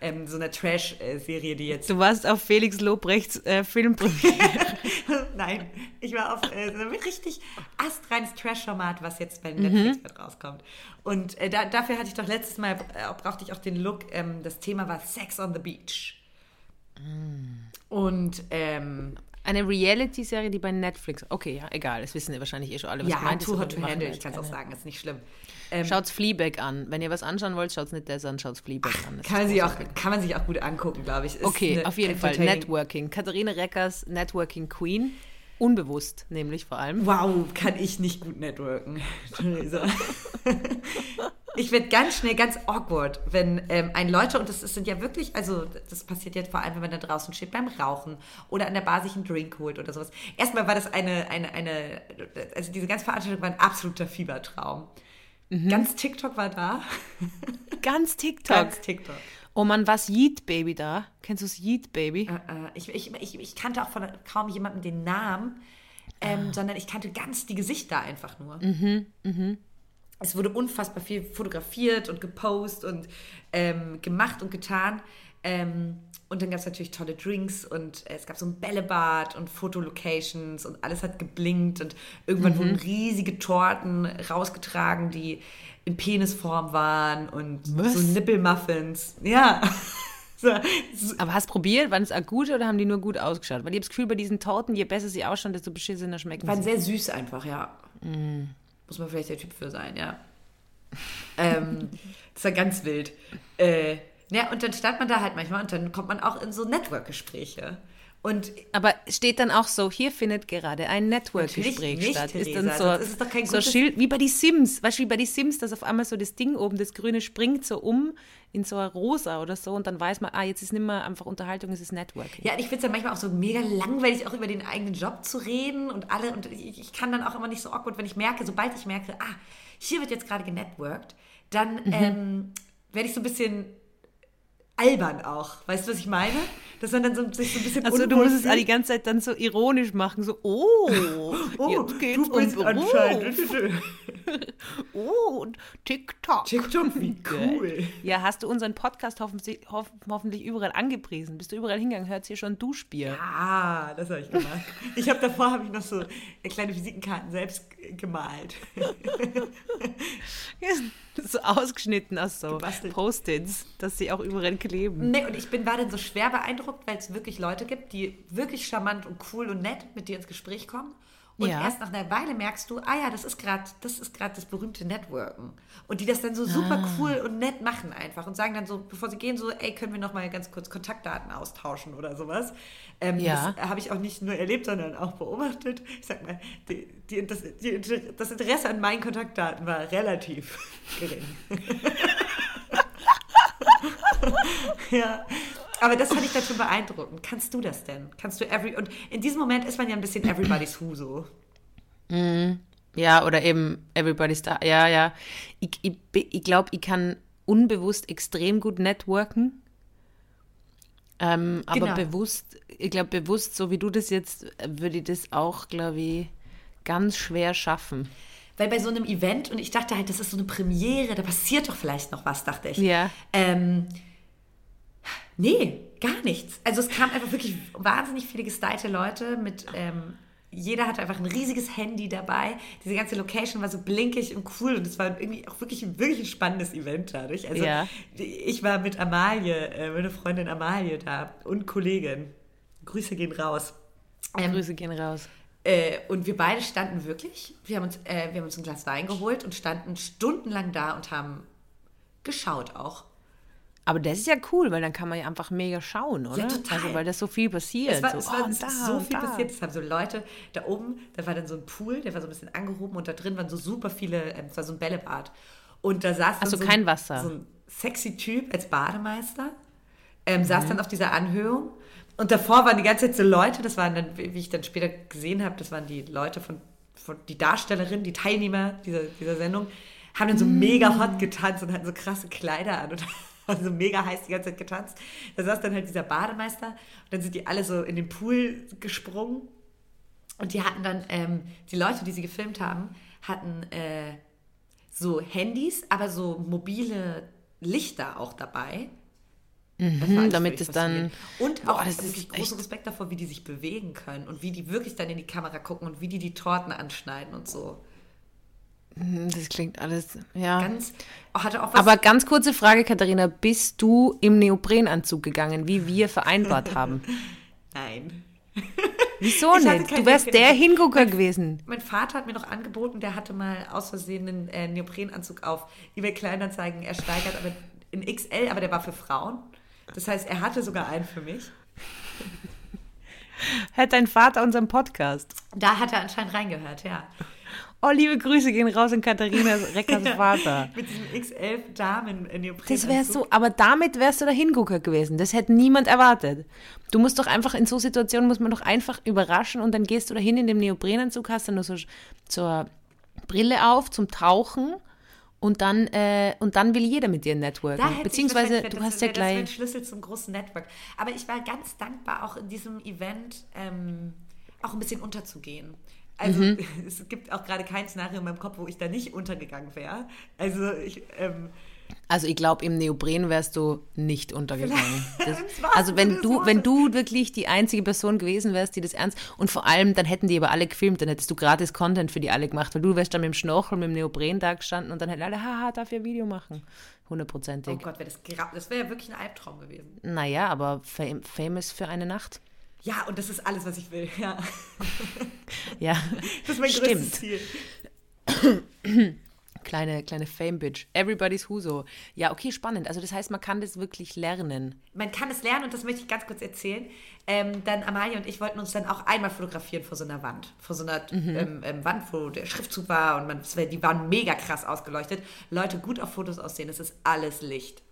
ähm, so einer Trash-Serie, die jetzt Du warst auf Felix Lobrechts äh, Filmpremiere. (laughs) Nein, ich war auf äh, so einem richtig astreines Trash-Format, was jetzt bei Mhm. Netflix mit rauskommt. Und äh, da, dafür hatte ich doch letztes Mal, äh, brauchte ich auch den Look, ähm, das Thema war Sex on the Beach. Und ähm, Eine Reality-Serie, die bei Netflix. Okay, ja, egal. Das wissen ja wahrscheinlich eh schon alle, was ja, gemeint ist. Too aber Hot to Handle, ich kann es auch sagen, ist nicht schlimm. Ähm, Schaut's Fleabag an. Wenn ihr was anschauen wollt, schaut's nicht das an, schaut's Fleabag an. Das kann, sich auch, kann man sich auch gut angucken, glaube ich. Ist Okay, eine auf jeden Fall. Networking. Katharina Reckers, Networking Queen. Unbewusst, nämlich vor allem. Wow, kann ich nicht gut networken, (laughs) (laughs) ich werde ganz schnell ganz awkward, wenn ähm, ein Leute, und das, das sind ja wirklich, also das passiert jetzt vor allem, wenn man da draußen steht beim Rauchen oder an der Bar sich einen Drink holt oder sowas. Erstmal war das eine, eine, eine, also diese ganze Veranstaltung war ein absoluter Fiebertraum. Ganz TikTok war da. (laughs) Ganz TikTok. Ganz TikTok. Oh Mann, was Yeet Baby da? Kennst du das Yeet Baby? Äh, äh, ich, ich, ich, ich kannte auch von kaum jemandem den Namen, ähm, sondern ich kannte ganz die Gesichter einfach nur. Es wurde unfassbar viel fotografiert und gepostet und ähm, gemacht und getan. Ähm, und dann gab es natürlich tolle Drinks und es gab so ein Bällebad und Fotolocations und alles hat geblinkt und irgendwann Mhm. wurden riesige Torten rausgetragen, die in Penisform waren und Was? so Nippelmuffins. Ja. (laughs) so, Aber hast du probiert? Waren es auch gute oder haben die nur gut ausgeschaut? Weil ich habe das Gefühl, bei diesen Torten, je besser sie ausschauen, desto beschissener schmecken waren sie. sehr süß einfach, ja. Mm. Muss man vielleicht der Typ für sein, ja. ähm, das war ganz wild. Äh, ja, und dann stand man da halt manchmal und dann kommt man auch in so Network-Gespräche. Und Aber steht dann auch so, hier findet gerade ein Network-Gespräch statt. Ist Theresa, dann so, sonst ist doch kein so Schild, wie bei die Sims, weißt du, wie bei die Sims, dass auf einmal so das Ding oben, das Grüne springt so um in so ein Rosa oder so und dann weiß man, ah, jetzt ist nicht mehr einfach Unterhaltung, es ist Networking. Ja, und ich finde es ja manchmal auch so mega langweilig, auch über den eigenen Job zu reden und alle. Und ich, ich kann dann auch immer nicht so awkward, wenn ich merke, sobald ich merke, ah, hier wird jetzt gerade genetworked, dann Mhm. ähm, werde ich so ein bisschen albern auch. Weißt du, was ich meine? Dass man dann so, sich so ein bisschen Also du musst es die ganze Zeit dann so ironisch machen, so, oh, (laughs) Oh, jetzt geht's du bist um anscheinend. (laughs) Oh, und TikTok. TikTok, wie (laughs) cool. Ja, hast du unseren Podcast hoffentlich, hoff, hoffentlich überall angepriesen? Bist du überall hingegangen? Hört hier schon Duschbier? Ah, das habe ich gemacht. Ich habe davor habe ich noch so kleine Visitenkarten selbst gemalt. so ausgeschnitten aus so. Post-its, dass sie auch überall kleben. Nee, und ich bin, war dann so schwer beeindruckt, weil es wirklich Leute gibt, die wirklich charmant und cool und nett mit dir ins Gespräch kommen. Und Ja. erst nach einer Weile merkst du, ah ja, das ist gerade das ist das berühmte Networken. Und die das dann so super Ah. cool und nett machen einfach und sagen dann so, bevor sie gehen, so, ey, können wir noch mal ganz kurz Kontaktdaten austauschen oder sowas. Ähm, Ja. Das habe ich auch nicht nur erlebt, sondern auch beobachtet. Ich sag mal, die, die, das, die, das Interesse an meinen Kontaktdaten war relativ gering. (laughs) (laughs) ja. Aber das fand ich dann schon beeindruckend. Kannst du das denn? Kannst du every. Und in diesem Moment ist man ja ein bisschen everybody's who so. Ja, oder eben Everybody's da. Ja, ja. Ich, ich, ich glaube, ich kann unbewusst extrem gut networken. Ähm, aber Genau. bewusst, ich glaube, bewusst, so wie du das jetzt, würde ich das auch, glaube ich, ganz schwer schaffen. Weil bei so einem Event, und ich dachte halt, das ist so eine Premiere, da passiert doch vielleicht noch was, dachte ich. Ja. Ähm, nee, gar nichts. Also es kamen einfach wirklich wahnsinnig viele gestylte Leute mit, ähm, jeder hatte einfach ein riesiges Handy dabei. Diese ganze Location war so blinkig und cool und es war irgendwie auch wirklich, ein- wirklich ein spannendes Event dadurch. Also Ja. ich war mit Amalie, äh, meine Freundin Amalie da und Kollegin. Grüße gehen raus. Ähm, Grüße gehen raus. äh, und wir beide standen wirklich, wir haben, uns, äh, wir haben uns ein Glas Wein geholt und standen stundenlang da und haben geschaut auch. Aber das ist ja cool, weil dann kann man ja einfach mega schauen, oder? total. Also, weil das so viel passiert. Es war, so, es war oh, es da so viel da. passiert. Es haben so Leute da oben, da war dann so ein Pool, der war so ein bisschen angehoben und da drin waren so super viele, ähm, es war so ein Bällebad. Und da saß Also so, kein ein- Wasser. so ein sexy Typ als Bademeister, ähm, saß Mhm. dann auf dieser Anhöhung. Und davor waren die ganze Zeit so Leute, das waren dann, wie ich dann später gesehen habe, das waren die Leute von, von die Darstellerin, die Teilnehmer dieser, dieser Sendung, haben dann so Mm. mega hot getanzt und hatten so krasse Kleider an und (laughs) so mega heiß die ganze Zeit getanzt. Da saß dann halt dieser Bademeister und dann sind die alle so in den Pool gesprungen und die hatten dann, ähm, die Leute, die sie gefilmt haben, hatten äh, so Handys, aber so mobile Lichter auch dabei. Alles damit es dann-. Und Boah, auch das ist wirklich großen echt- Respekt davor, wie die sich bewegen können und wie die wirklich dann in die Kamera gucken und wie die die Torten anschneiden und so. Hm, Das klingt alles, ja. Ganz, oh, hatte auch was. Aber ganz kurze Frage, Katharina. Bist du im Neoprenanzug gegangen, wie wir vereinbart (laughs) haben? nein. Wieso Ich nicht? Du wärst der. Hingucker gewesen. Mein Vater hat mir noch angeboten, der hatte mal aus Versehen einen äh, Neoprenanzug auf eBay Kleinanzeigen ersteigert, aber in XL, aber der war für Frauen. Das heißt, er hatte sogar einen für mich. Hört dein Vater unseren Podcast? Da hat er anscheinend reingehört, ja. Oh, liebe Grüße gehen raus an Katharinas (laughs) Reckers Vater. Mit diesem XL Damen Neoprenanzug. Das wärst du, aber damit wärst du der Hingucker gewesen. Das hätte niemand erwartet. Du musst doch einfach in so Situationen muss man doch einfach überraschen und dann gehst du da hin in dem Neoprenanzug, hast dann nur so zur Brille auf zum Tauchen und dann äh, und dann will jeder mit dir networken. Da Beziehungsweise du hast ja wäre- Das gleich Schlüssel zum großen Network. Aber ich war ganz dankbar, auch in diesem Event ähm, auch ein bisschen unterzugehen. Also (laughs) es gibt auch gerade kein Szenario in meinem Kopf, wo ich da nicht untergegangen wäre. Also ich, ähm, Also ich glaube, im Neopren wärst du nicht untergegangen. (laughs) Das, also wenn du, wenn du wirklich die einzige Person gewesen wärst, die das ernst und vor allem, dann hätten die aber alle gefilmt, dann hättest du gratis Content für die alle gemacht, weil du wärst dann mit dem Schnorchel, mit dem Neopren da gestanden und dann hätten alle, haha, darf ich ein Video machen. Hundertprozentig. Oh Gott, wäre das Das wäre ja wirklich ein Albtraum gewesen. Naja, aber fam famous für eine Nacht. Ja, und das ist alles, was ich will. Ja. (laughs) Ja, (laughs) Das ist mein Stimmt. größtes Ziel. (coughs) kleine, kleine Fame-Bitch. Everybody's Huso. Ja, okay, spannend. Also das heißt, man kann das wirklich lernen. Man kann es lernen und das möchte ich ganz kurz erzählen. Ähm, dann Amalia und ich wollten uns dann auch einmal fotografieren vor so einer Wand. Vor so einer ähm, ähm, Wand, wo der Schriftzug war und man, die waren mega krass ausgeleuchtet. Leute, gut auf Fotos aussehen, es ist alles Licht.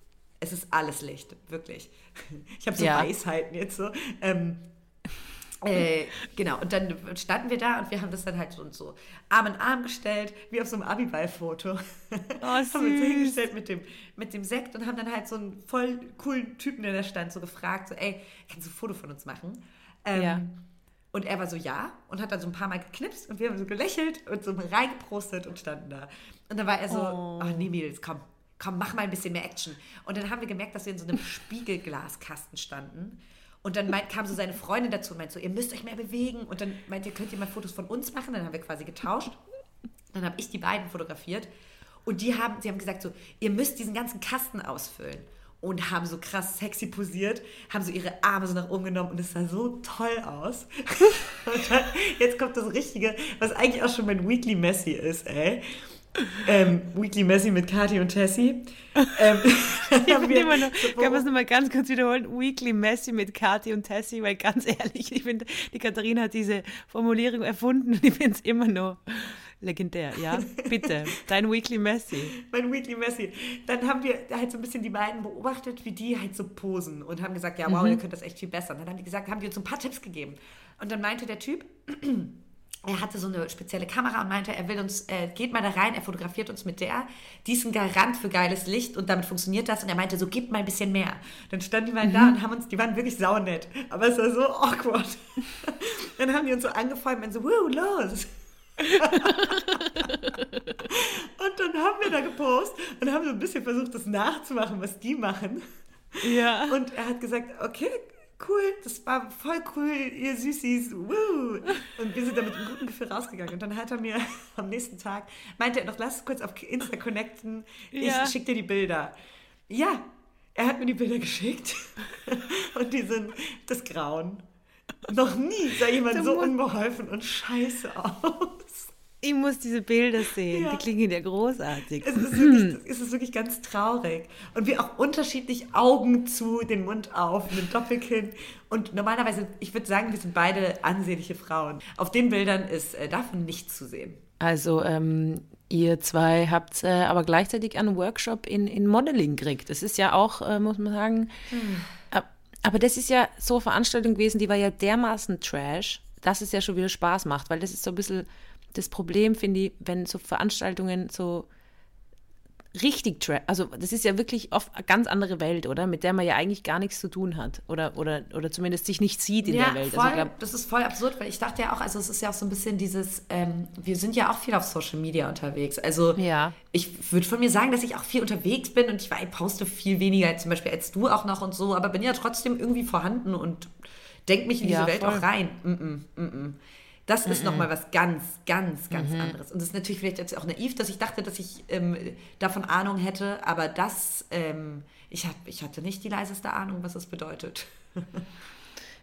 Es ist alles Licht, wirklich. (laughs) Ich habe so Ja. Weisheiten jetzt so. Ähm, äh, genau, und dann standen wir da und wir haben das dann halt so und so Arm in Arm gestellt, wie auf so einem Abiball-Foto. Oh, (laughs) haben uns hingestellt mit dem, mit dem Sekt und haben dann halt so einen voll coolen Typen, der da stand, so gefragt, so, ey, kannst du ein Foto von uns machen? Ähm, Ja. Und er war so, ja, und hat dann so ein paar Mal geknipst und wir haben so gelächelt und so reingeprostet und standen da. Und dann war er so, Oh. ach nee, Mädels, komm, komm, mach mal ein bisschen mehr Action. Und dann haben wir gemerkt, dass wir in so einem Spiegelglaskasten standen. Und dann meint, kam so seine Freundin dazu und meinte so, ihr müsst euch mehr bewegen. Und dann meint ihr, könnt ihr mal Fotos von uns machen? Dann haben wir quasi getauscht. Dann habe ich die beiden fotografiert. Und die haben, sie haben gesagt so, ihr müsst diesen ganzen Kasten ausfüllen. Und haben so krass sexy posiert, haben so ihre Arme so nach oben genommen und es sah so toll aus. (laughs) und dann, jetzt kommt das Richtige, was eigentlich auch schon mein Weekly Messy ist, ey. Ähm, Weekly Messy mit Kathi und Tessie. Ähm, (laughs) Ich wir immer noch, kann man es nochmal ganz kurz wiederholen? Weekly Messi mit Kathi und Tessie, weil ganz (laughs) ehrlich, ich finde, die Katharina hat diese Formulierung erfunden und ich finde es immer noch legendär. Ja, bitte, (laughs) dein Weekly Messi. mein Weekly Messi. Dann haben wir halt so ein bisschen die beiden beobachtet, wie die halt so posen und haben gesagt, ja, wow, ihr könnt das echt viel besser. Und dann haben die gesagt, haben die uns ein paar Tipps gegeben. Und dann meinte der Typ, (clears throat) er hatte so eine spezielle Kamera und meinte, er will uns, äh, geht mal da rein, er fotografiert uns mit der. Die ist ein Garant für geiles Licht und damit funktioniert das. Und er meinte, so gebt mal ein bisschen mehr. Dann standen die beiden da und haben uns, die waren wirklich saunett. Aber es war so awkward. (laughs) Dann haben die uns so angefeuert und so, wuh, los. (laughs) Und dann haben wir da gepostet und haben so ein bisschen versucht, das nachzumachen, was die machen. Ja. Und er hat gesagt, okay, cool, das war voll cool, ihr Süßis, woo. Und wir sind da mit einem guten Gefühl rausgegangen. Und dann hat er mir (laughs) am nächsten Tag, meinte er noch, lass kurz auf Insta connecten, Ja. ich schick dir die Bilder. Ja, er hat mir die Bilder geschickt (laughs) und die sind das Grauen. Noch nie sah jemand so unbeholfen und scheiße aus. Ich muss diese Bilder (laughs) sehen, Ja. die klingen ja großartig. Es ist, wirklich, es ist wirklich ganz traurig. Und wir auch unterschiedlich Augen zu, den Mund auf, mit Doppelkinn. Und normalerweise, ich würde sagen, wir sind beide ansehnliche Frauen. Auf den Bildern ist äh, davon nichts zu sehen. Also, ähm, ihr zwei habt äh, aber gleichzeitig einen Workshop in, in Modeling gekriegt. Das ist ja auch, äh, muss man sagen. Ab- Aber das ist ja so eine Veranstaltung gewesen, die war ja dermaßen Trash, dass es ja schon wieder Spaß macht, weil das ist so ein bisschen das Problem, finde ich, wenn so Veranstaltungen so richtig trash, also das ist ja wirklich oft eine ganz andere Welt, oder? Mit der man ja eigentlich gar nichts zu tun hat oder, oder, oder zumindest sich nicht sieht in ja, der Welt. voll, Also ich glaub, das ist voll absurd, weil ich dachte ja auch, also es ist ja auch so ein bisschen dieses, ähm, wir sind ja auch viel auf Social Media unterwegs. Also Ja. ich würde von mir sagen, dass ich auch viel unterwegs bin und ich, war- ich poste viel weniger zum Beispiel als du auch noch und so, aber bin ja trotzdem irgendwie vorhanden und denke mich in diese Ja, Welt voll. auch rein. Mm -mm, mm -mm. Das ist nochmal was ganz, ganz, ganz anderes. Und das ist natürlich vielleicht jetzt auch naiv, dass ich dachte, dass ich ähm, davon Ahnung hätte, aber das, ähm, ich, hab, ich hatte nicht die leiseste Ahnung, was das bedeutet. (laughs)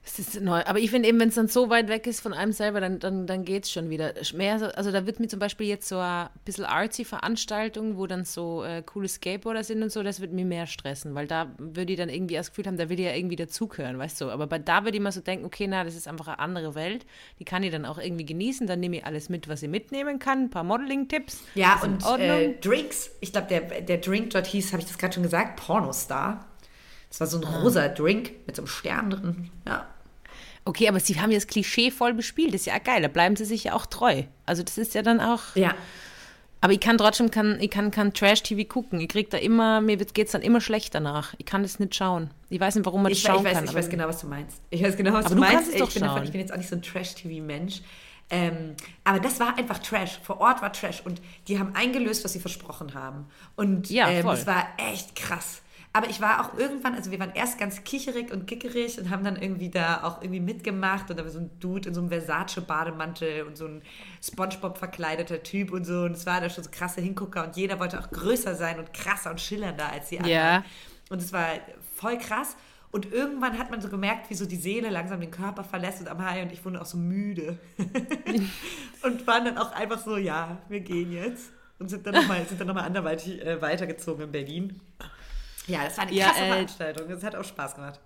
Es ist neu. Aber ich finde eben, wenn es dann so weit weg ist von einem selber, dann, dann, dann geht es schon wieder. Mehr so, also da wird mir zum Beispiel jetzt so eine bisschen artsy Veranstaltung, wo dann so äh, coole Skateboarder sind und so, das wird mir mehr stressen, weil da würde ich dann irgendwie das Gefühl haben, da will ich ja irgendwie dazugehören, weißt du. Aber bei da würde ich mal so denken, okay, na, das ist einfach eine andere Welt. Die kann ich dann auch irgendwie genießen. Dann nehme ich alles mit, was ich mitnehmen kann. Ein paar Modeling-Tipps. Ja, und äh, Drinks. Ich glaube, der, der Drink dort hieß, habe ich das gerade schon gesagt, Pornostar. Das war so ein rosa Drink mit so einem Stern drin. Ja. Okay, aber sie haben ja das Klischee voll bespielt. Das ist ja geil. Da bleiben sie sich ja auch treu. Also das ist ja dann auch. Ja. Aber ich kann trotzdem kann, ich kann, kann Trash-TV gucken. Ich krieg da immer, mir geht es dann immer schlecht danach. Ich kann das nicht schauen. Ich weiß nicht, warum man das Ich, schauen ich, weiß, kann. ich weiß genau, was du meinst. Ich weiß genau, was Aber du meinst. kannst es doch ich, bin davon, schauen. ich bin jetzt auch nicht so ein Trash-TV-Mensch. Ähm, aber das war einfach Trash. Vor Ort war Trash. Und die haben eingelöst, was sie versprochen haben. Und Ja, ähm, es war echt krass. Aber ich war auch irgendwann, also wir waren erst ganz kicherig und gickerig und haben dann irgendwie da auch irgendwie mitgemacht und da war so ein Dude in so einem Versace-Bademantel und so ein Spongebob-verkleideter Typ und so und es war da schon so krasse Hingucker und jeder wollte auch größer sein und krasser und schillernder als die anderen. Ja. Und es war voll krass. Und irgendwann hat man so gemerkt, wie so die Seele langsam den Körper verlässt und am Hai und ich wurde auch so müde. (laughs) und waren dann auch einfach so, ja, wir gehen jetzt. Und sind dann nochmal noch mal anderweitig äh, weitergezogen in Berlin. Ja, das war eine Ja, krasse äh, Veranstaltung. Das hat auch Spaß gemacht.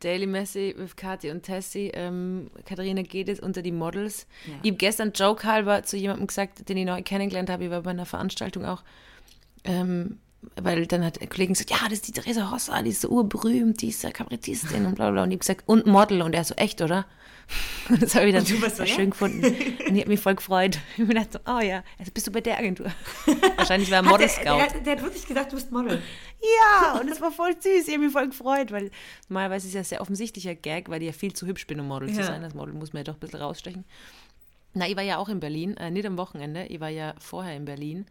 Daily Messi with Kathi und Tessie. Ähm, Katharina geht es unter die Models. Ja. Ich habe gestern Joke halber zu jemandem gesagt, den ich neu kennengelernt habe. Ich war bei einer Veranstaltung auch. Ähm, weil dann hat ein Kollege gesagt, ja, das ist die Theresa Rossa, die ist so urberühmt, die ist ja Kabarettistin und bla bla. Und ich habe gesagt, und Model. Und er so, echt, oder? (laughs) Und das habe ich dann warst so, sehr ja? schön gefunden. Und ich habe mich voll gefreut. (laughs) Ich habe mir gedacht, so, oh ja, also bist du bei der Agentur. (laughs) Wahrscheinlich war er Model der, Scout. der, hat- der hat wirklich gesagt, du bist Model. Ja, und es war voll süß. Ich habe mich voll gefreut, weil normalerweise ist es ja sehr offensichtlicher Gag, weil ich ja viel zu hübsch bin, um Model zu Ja. sein. Als Model muss man ja doch ein bisschen rausstechen. Na, ich war ja auch in Berlin, äh, nicht am Wochenende. Ich war ja vorher in Berlin,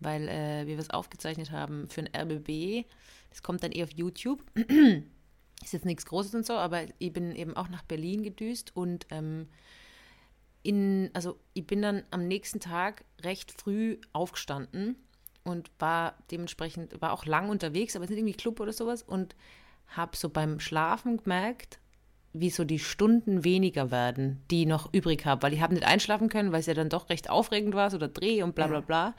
weil äh, wir was aufgezeichnet haben für ein RBB. Das kommt dann eh auf YouTube. (clears throat) ist jetzt nichts Großes und so, aber ich bin eben auch nach Berlin gedüst und ähm, in, also ich bin dann am nächsten Tag recht früh aufgestanden und war dementsprechend, war auch lang unterwegs, aber es ist nicht irgendwie Club oder sowas und habe so beim Schlafen gemerkt, wie so die Stunden weniger werden, die ich noch übrig habe, weil ich habe nicht einschlafen können, weil es ja dann doch recht aufregend war, so der Dreh und bla bla bla.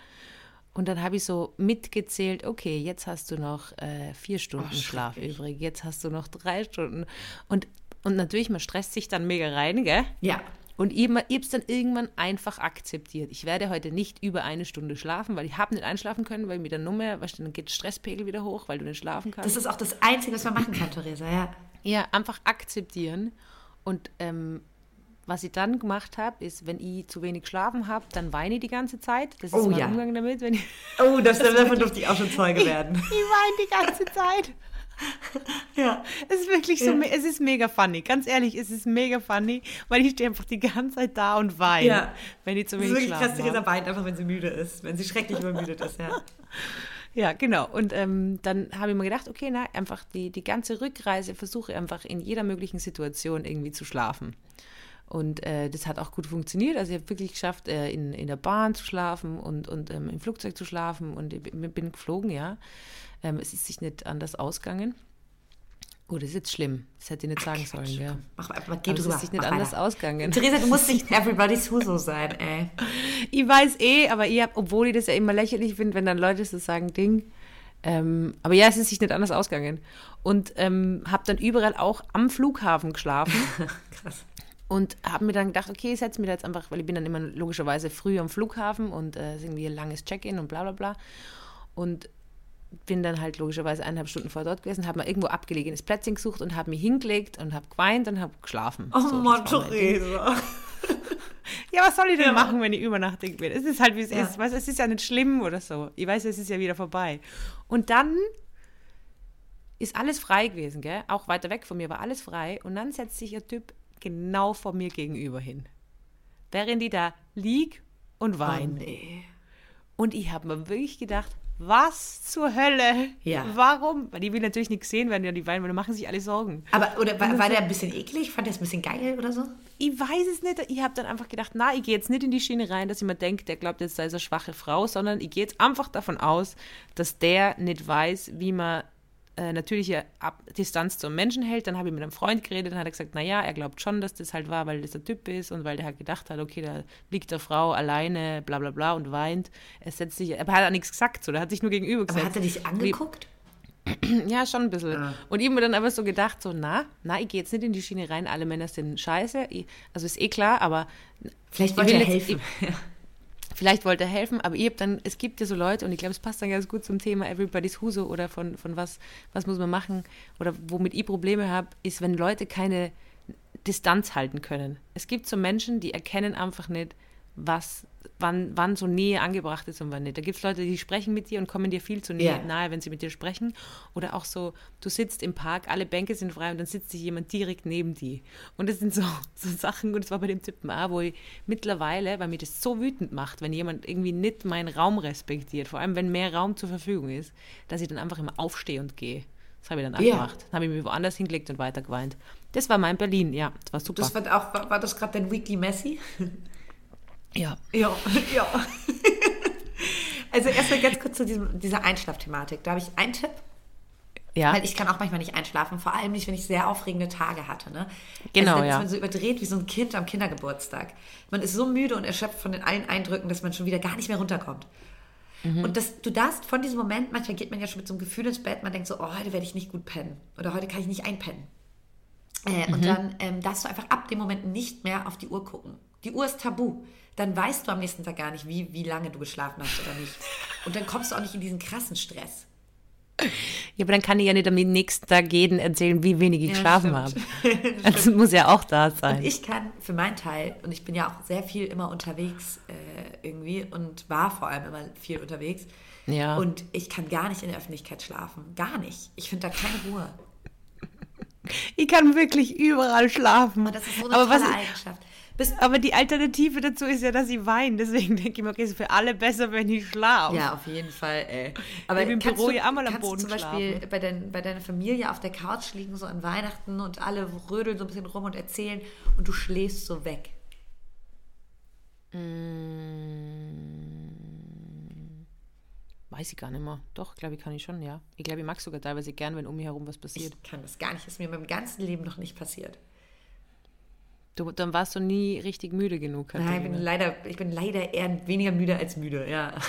Und dann habe ich so mitgezählt, okay, jetzt hast du noch äh, vier Stunden Oh, Schlaf übrig, jetzt hast du noch drei Stunden. Und, und natürlich, man stresst sich dann mega rein, gell? Ja. Und ich habe es dann irgendwann einfach akzeptiert. Ich werde heute nicht über eine Stunde schlafen, weil ich habe nicht einschlafen können, weil mit der Nummer, weißt du, dann geht der Stresspegel wieder hoch, weil du nicht schlafen kannst. Das ist auch das Einzige, was man machen kann, Theresa, ja. Ja, einfach akzeptieren. Und ähm, was ich dann gemacht habe, ist, wenn ich zu wenig geschlafen habe, dann weine ich die ganze Zeit. Das ist Oh mein ja. Umgang damit. Wenn ich, (laughs) Oh, das, davon durfte ich auch schon Zeuge werden. (laughs) ich weine die ganze Zeit. (laughs) Ja. Es ist wirklich so, Ja. es ist mega funny. Ganz ehrlich, es ist mega funny, weil ich stehe einfach die ganze Zeit da und weine, Ja. wenn ich zu Das ist wenig wirklich krass, schlafen Theresa habe. weint einfach, wenn sie müde ist. Wenn sie schrecklich übermüdet ist, ja. Ja, genau. Und ähm, dann habe ich mir gedacht, okay, na, einfach die, die ganze Rückreise versuche einfach in jeder möglichen Situation irgendwie zu schlafen. Und äh, das hat auch gut funktioniert. Also ich habe wirklich geschafft, äh, in, in der Bahn zu schlafen und, und ähm, im Flugzeug zu schlafen und ich bin, geflogen, ja. Ähm, es ist sich nicht anders ausgegangen. Oh, das ist jetzt schlimm. Das hätte ich nicht sagen sollen, ja. Mach mal, geh Aber es drüber. ist sich nicht Mach anders weiter. ausgegangen. Theresa, du musst nicht (laughs) everybody's Huso sein, ey. Ich weiß eh, aber ich hab, obwohl ich das ja immer lächerlich finde, wenn dann Leute so sagen, Ding. Ähm, aber ja, es ist sich nicht anders ausgegangen. Und ähm, habe dann überall auch am Flughafen geschlafen (laughs) Krass. Und habe mir dann gedacht, okay, ich setze mich da jetzt einfach, weil ich bin dann immer logischerweise früh am Flughafen und äh, irgendwie ein langes Check-in und bla bla bla. Und bin dann halt logischerweise eineinhalb Stunden vor dort gewesen, habe mir irgendwo abgelegenes Plätzchen gesucht und habe mich hingelegt und habe geweint und habe geschlafen. Oh So, Mann. Theresa. (laughs) Ja, was soll ich denn Ja. machen, wenn ich übernachtig bin? Es ist halt, wie es Ja. ist. Weißt, es ist ja nicht schlimm oder so. Ich weiß, es ist ja wieder vorbei. Und dann ist alles frei gewesen, gell? Auch weiter weg von mir war alles frei. Und dann setzt sich ein Typ genau vor mir gegenüber hin. Während ich da lieg und Oh, weint. nee. Und ich habe mir wirklich gedacht, was zur Hölle? Ja. Warum? Weil die will natürlich nichts sehen, wenn die die weinen, weil dann machen sich alle Sorgen. Aber, oder war, war der ein bisschen eklig? Fand der es ein bisschen geil oder so? Ich weiß es nicht. Ich habe dann einfach gedacht, na, ich gehe jetzt nicht in die Schiene rein, dass ich mir denke, der glaubt jetzt, da ist eine schwache Frau, sondern ich gehe jetzt einfach davon aus, dass der nicht weiß, wie man äh, natürliche Ab Distanz zum Menschen hält. Dann habe ich mit einem Freund geredet, dann hat er gesagt, naja, er glaubt schon, dass das halt war, weil das der Typ ist und weil der halt gedacht hat, okay, da liegt der Frau alleine, bla bla bla und weint. Er setzt sich, aber er hat auch nichts gesagt, so, der hat sich nur gegenüber Aber gesetzt. hat er dich angeguckt? (clears throat) Ja, schon ein bisschen. Ah. Und ich habe mir dann aber so gedacht, so, na, na, ich gehe jetzt nicht in die Schiene rein, alle Männer sind scheiße. Ich, also ist eh klar, aber Vielleicht Ich wollte er helfen. (laughs) vielleicht wollte er helfen, aber ich habe dann, es gibt ja so Leute, und ich glaube, es passt dann ganz gut zum Thema Everybody's Huso oder von, von was, was muss man machen oder womit ich Probleme habe, ist, wenn Leute keine Distanz halten können. Es gibt so Menschen, die erkennen einfach nicht, was wann, wann so Nähe angebracht ist und wann nicht. Da gibt es Leute, die sprechen mit dir und kommen dir viel zu Ja. nahe, wenn sie mit dir sprechen. Oder auch so, du sitzt im Park, alle Bänke sind frei und dann sitzt sich jemand direkt neben dir. Und das sind so, (laughs) so Sachen, und das war bei dem Typen auch, wo ich mittlerweile, weil mir das so wütend macht, wenn jemand irgendwie nicht meinen Raum respektiert, vor allem wenn mehr Raum zur Verfügung ist, dass ich dann einfach immer aufstehe und gehe. Das habe ich dann auch Ja. gemacht. Dann habe ich mich woanders hingelegt und weiter geweint. Das war mein Berlin, ja, das war super. Das war auch, war, war das gerade dein Weekly Messi? (laughs) ja. Ja, (laughs) ja. Also erstmal ganz kurz zu diesem, dieser Einschlafthematik. Da habe ich einen Tipp, Ja. weil ich kann auch manchmal nicht einschlafen, vor allem nicht, wenn ich sehr aufregende Tage hatte. Ne? Genau, also dann ja. ist man so überdreht wie so ein Kind am Kindergeburtstag. Man ist so müde und erschöpft von den allen Eindrücken, dass man schon wieder gar nicht mehr runterkommt. Mhm. Und das, du darfst von diesem Moment, manchmal geht man ja schon mit so einem Gefühl ins Bett, man denkt so, oh, heute werde ich nicht gut pennen oder heute kann ich nicht einpennen. Äh, Mhm. Und dann ähm, darfst du einfach ab dem Moment nicht mehr auf die Uhr gucken. Die Uhr ist tabu. Dann weißt du am nächsten Tag gar nicht, wie, wie lange du geschlafen hast oder nicht. Und dann kommst du auch nicht in diesen krassen Stress. Ja, aber dann kann ich ja nicht am nächsten Tag jeden erzählen, wie wenig ich Ja, geschlafen habe. (laughs) Das muss ja auch da sein. Ich kann für meinen Teil, und ich bin ja auch sehr viel immer unterwegs äh, irgendwie und war vor allem immer viel unterwegs. Ja. Und ich kann gar nicht in der Öffentlichkeit schlafen. Gar nicht. Ich finde da keine Ruhe. Ich kann wirklich überall schlafen. Und das ist so eine aber, was, tolle Eigenschaft. Bis, aber die Alternative dazu ist ja, dass ich weine. Deswegen denke ich mir, okay, es ist für alle besser, wenn ich schlafe. Ja, auf jeden Fall, ey. Aber Ich bin im Büro ja auch mal am kannst Boden du zum Beispiel bei, dein, bei deiner Familie auf der Couch liegen, so an Weihnachten und alle rödeln so ein bisschen rum und erzählen und du schläfst so weg. Weiß ich gar nicht mehr. Doch, glaube ich, kann ich schon, ja. Ich glaube, ich mag sogar teilweise gern, wenn um mich herum was passiert. Ich kann das gar nicht. Das ist mir meinem ganzen Leben noch nicht passiert. Du, dann warst du nie richtig müde genug. Nein, ich bin Katharina. leider, ich bin leider eher weniger müde als müde, ja. (laughs)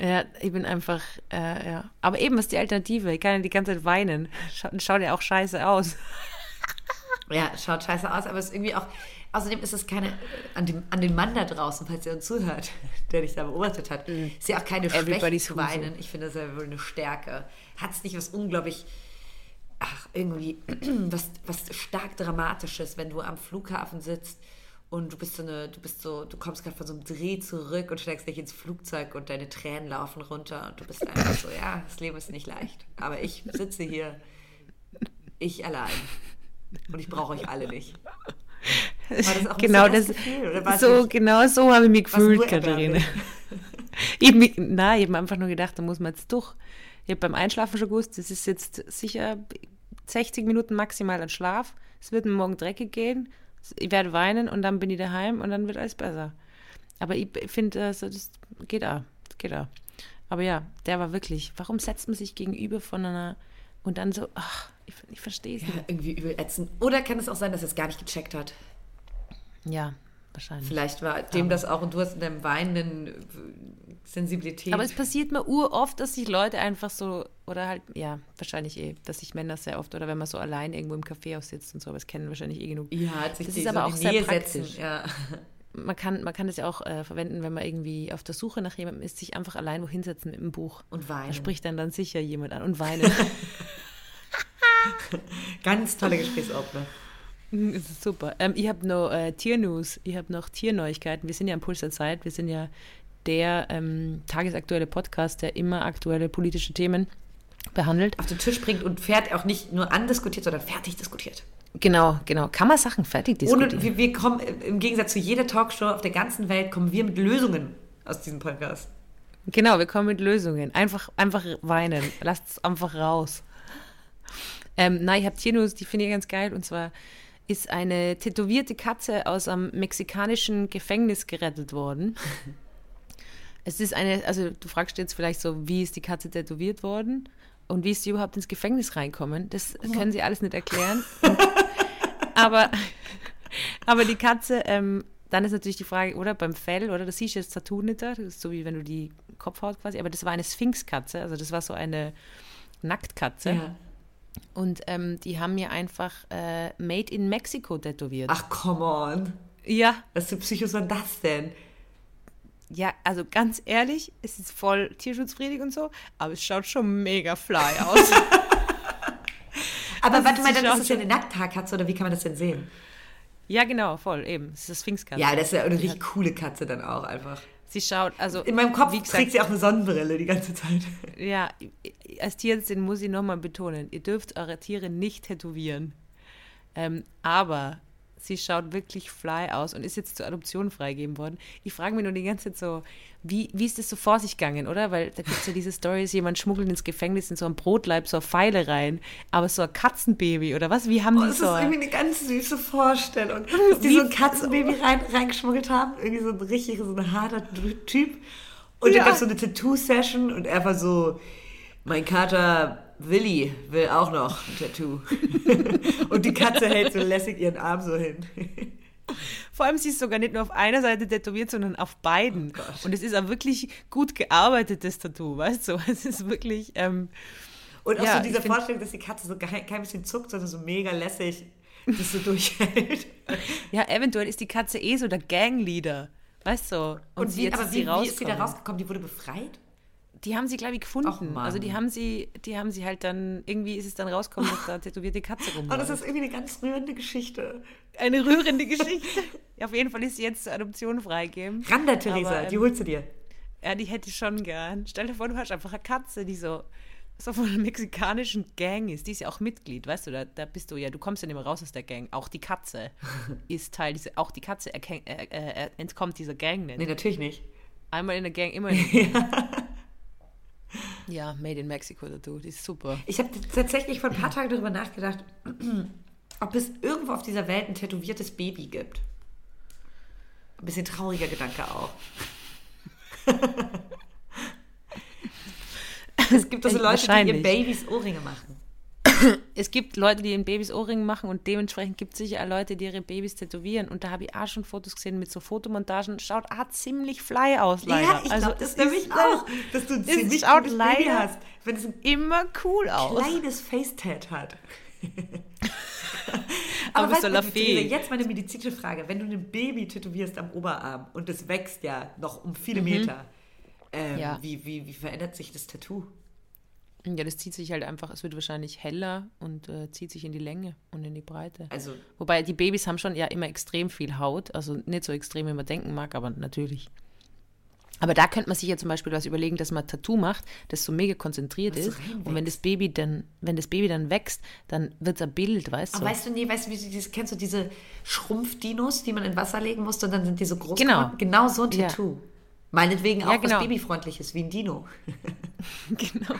Ja, ich bin einfach, äh, ja. Aber eben, was ist die Alternative? Ich kann ja die ganze Zeit weinen. Schau, schaut ja auch scheiße aus. (laughs) Ja, schaut scheiße aus, aber es ist irgendwie auch. Außerdem ist es keine, an dem, an den Mann da draußen, falls er uns zuhört, (laughs) der dich da beobachtet hat, ist ja auch keine Schwäche zu weinen. Ich finde das ja wohl eine Stärke. Hat es nicht was unglaublich, ach, irgendwie, (clears throat) was, was stark Dramatisches, wenn du am Flughafen sitzt und du bist so eine, du bist so, du kommst gerade von so einem Dreh zurück und steigst gleich ins Flugzeug und deine Tränen laufen runter und du bist einfach so, ja, das Leben ist nicht leicht. Aber ich sitze hier, ich allein. Und ich brauche euch alle nicht. War das auch genau das, Gefühl, so genau so habe ich mich gefühlt, Katharina. ich nein, ich habe einfach nur gedacht, da muss man jetzt durch. Ich habe beim Einschlafen schon gewusst, das ist jetzt sicher 60 Minuten maximal an Schlaf. Es wird mir morgen dreckig gehen. Ich werde weinen und dann bin ich daheim und dann wird alles besser. Aber ich finde, also, das geht auch. Das geht auch. Aber ja, der war wirklich. Warum setzt man sich gegenüber von einer und dann so, ach, ich, ich verstehe es Ja, nicht. irgendwie übel ätzend. Oder kann es auch sein, dass er es gar nicht gecheckt hat? Ja, wahrscheinlich. Vielleicht war dem das auch und du hast in deinem weinenden Sensibilität. Aber es passiert mir uroft, dass sich Leute einfach so, oder halt, ja, wahrscheinlich eh, dass sich Männer sehr oft, oder wenn man so allein irgendwo im Café aussitzt und so, aber das kennen wahrscheinlich eh genug. ja, hat sich das die ist so aber auch sehr Nähe praktisch. setzen. Ja. Man kann, man kann das ja auch äh, verwenden, wenn man irgendwie auf der Suche nach jemandem ist, sich einfach allein wo hinsetzen mit einem Buch. Und Da weinen. spricht dann dann sicher jemand an und weinen. (laughs) Ganz tolle Gesprächsopener. Das ist super. Ähm, ich habe noch äh, Tiernews, ich habe noch Tierneuigkeiten. Wir sind ja am Puls der Zeit, wir sind ja der ähm, tagesaktuelle Podcast, der immer aktuelle politische Themen behandelt. Auf den Tisch bringt und fährt auch nicht nur andiskutiert, sondern fertig diskutiert. Genau, genau. Kann man Sachen fertig diskutieren? Ohne, wir, wir kommen, im Gegensatz zu jeder Talkshow auf der ganzen Welt, kommen wir mit Lösungen aus diesem Podcast. Genau, wir kommen mit Lösungen. Einfach, einfach weinen. Lasst es einfach raus. Ähm, nein, ich habe Tiernews, die finde ich ganz geil. Und zwar ist eine tätowierte Katze aus einem mexikanischen Gefängnis gerettet worden. (laughs) Es ist eine, also du fragst jetzt vielleicht so, wie ist die Katze tätowiert worden und wie ist sie überhaupt ins Gefängnis reinkommen? Das können sie alles nicht erklären. (laughs) Aber, aber die Katze, ähm, dann ist natürlich die Frage, oder beim Fell, oder das siehst du jetzt Tattoo nicht da, das ist so wie wenn du die Kopfhaut quasi, aber das war eine Sphinxkatze, also das war so eine Nacktkatze. Ja. Und ähm, die haben mir einfach äh, Made in Mexico tätowiert. Ach, come on. Ja, Was für Psychos waren das denn? ja, also ganz ehrlich, es ist voll tierschutzfriedig und so, aber es schaut schon mega fly (laughs) aus. Aber Also warte mal, dann ist das ja eine Nackthaarkatze oder wie kann man das denn sehen? ja, genau, voll, eben. Es ist eine Sphinxkatze. Ja, das ist ja eine richtig coole Katze dann auch einfach. Sie schaut, also. In meinem Kopf wie gesagt, trägt sie auch eine Sonnenbrille die ganze Zeit. Ja, als Tierärztin muss ich nochmal betonen, ihr dürft eure Tiere nicht tätowieren. Ähm, aber sie schaut wirklich fly aus und ist jetzt zur Adoption freigegeben worden. Ich frage mich nur die ganze Zeit so, wie, wie ist das so vor sich gegangen, oder? Weil da gibt es ja diese Stories, jemand schmuggelt ins Gefängnis in so ein Brotleib so Pfeile rein, aber so ein Katzenbaby oder was? Wie haben Oh, die das so? ist irgendwie eine ganz süße Vorstellung. (laughs) Dass die Wie- so ein Katzenbaby rein, reingeschmuggelt haben. Irgendwie so ein richtig, so ein harter Typ. Und Ja. dann gab es so eine Tattoo-Session und er war so, mein Kater Willi will auch noch ein Tattoo. (laughs) und die Katze hält so lässig ihren Arm so hin. Vor allem, sie ist sogar nicht nur auf einer Seite tätowiert, sondern auf beiden. Oh und es ist ein wirklich gut gearbeitetes Tattoo, weißt du? (laughs) Es ist wirklich, ähm, Und auch Ja, so diese Vorstellung, dass die Katze so kein, kein bisschen zuckt, sondern so mega lässig das so durchhält. (laughs) ja, eventuell ist die Katze eh so der Gangleader, weißt du? Und, Und sie wie, jetzt aber ist wie, sie wie ist sie da rausgekommen? Die wurde befreit? Die haben sie, glaube ich, gefunden. Also die haben sie, die haben sie halt dann, irgendwie ist es dann rausgekommen, dass da tätowierte Katze Oh, rumläuft. (laughs) das ist irgendwie eine ganz rührende Geschichte. eine rührende (laughs) Geschichte. auf jeden Fall ist sie jetzt zur Adoption freigegeben. Randa, Theresa, Aber, ähm, die holst du dir. Ja, die hätte ich schon gern. Stell dir vor, du hast einfach eine Katze, die so, so von einer mexikanischen Gang ist. Die ist ja auch Mitglied, weißt du, da, da bist du ja, du kommst ja nicht mehr raus aus der Gang. Auch die Katze (laughs) ist Teil dieser, auch die Katze äh, äh, entkommt dieser Gang nicht. Nee, natürlich nicht. Einmal in der Gang, immer in der Gang. Ja, Made in Mexico Tattoo, die ist super. Ich habe tatsächlich vor ein paar Tagen darüber nachgedacht, (clears throat) ob es irgendwo auf dieser Welt ein tätowiertes Baby gibt. Ein bisschen trauriger Gedanke auch. (laughs) es gibt also Leute, die ihr Babys Ohrringe machen. Es gibt Leute, die in Babys Ohrringe machen und dementsprechend gibt es sicher auch Leute, die ihre Babys tätowieren. Und da habe ich auch schon Fotos gesehen mit so Fotomontagen. Schaut auch ziemlich fly aus, leider. Ja, ich also, glaube das nämlich ist auch, dass du ein ziemlich schaut leider hast. Wenn es ein immer cool aus. kleines Facetat hat. (laughs) Aber weißt so jetzt meine medizinische Frage. Wenn du ein Baby tätowierst am Oberarm und es wächst ja noch um viele Mhm. Meter, ähm, Ja. wie, wie, wie verändert sich das Tattoo? Ja, das zieht sich halt einfach, es wird wahrscheinlich heller und äh, zieht sich in die Länge und in die Breite. Also, Wobei die Babys haben schon ja immer extrem viel Haut, also nicht so extrem, wie man denken mag, aber natürlich. Aber da könnte man sich ja zum Beispiel was überlegen, dass man Tattoo macht, das so mega konzentriert ist. reinwächst. Und wenn das Baby dann, wenn das Baby dann wächst, dann wird es ein Bild, weißt aber du? weißt du, nee, weißt du, wie du dieses, kennst du diese Schrumpfdinos, die man in Wasser legen musste und dann sind die so groß Genau. Genau so ein Ja. Meinetwegen auch Ja, genau. was Babyfreundliches, wie ein Dino. (laughs) genau.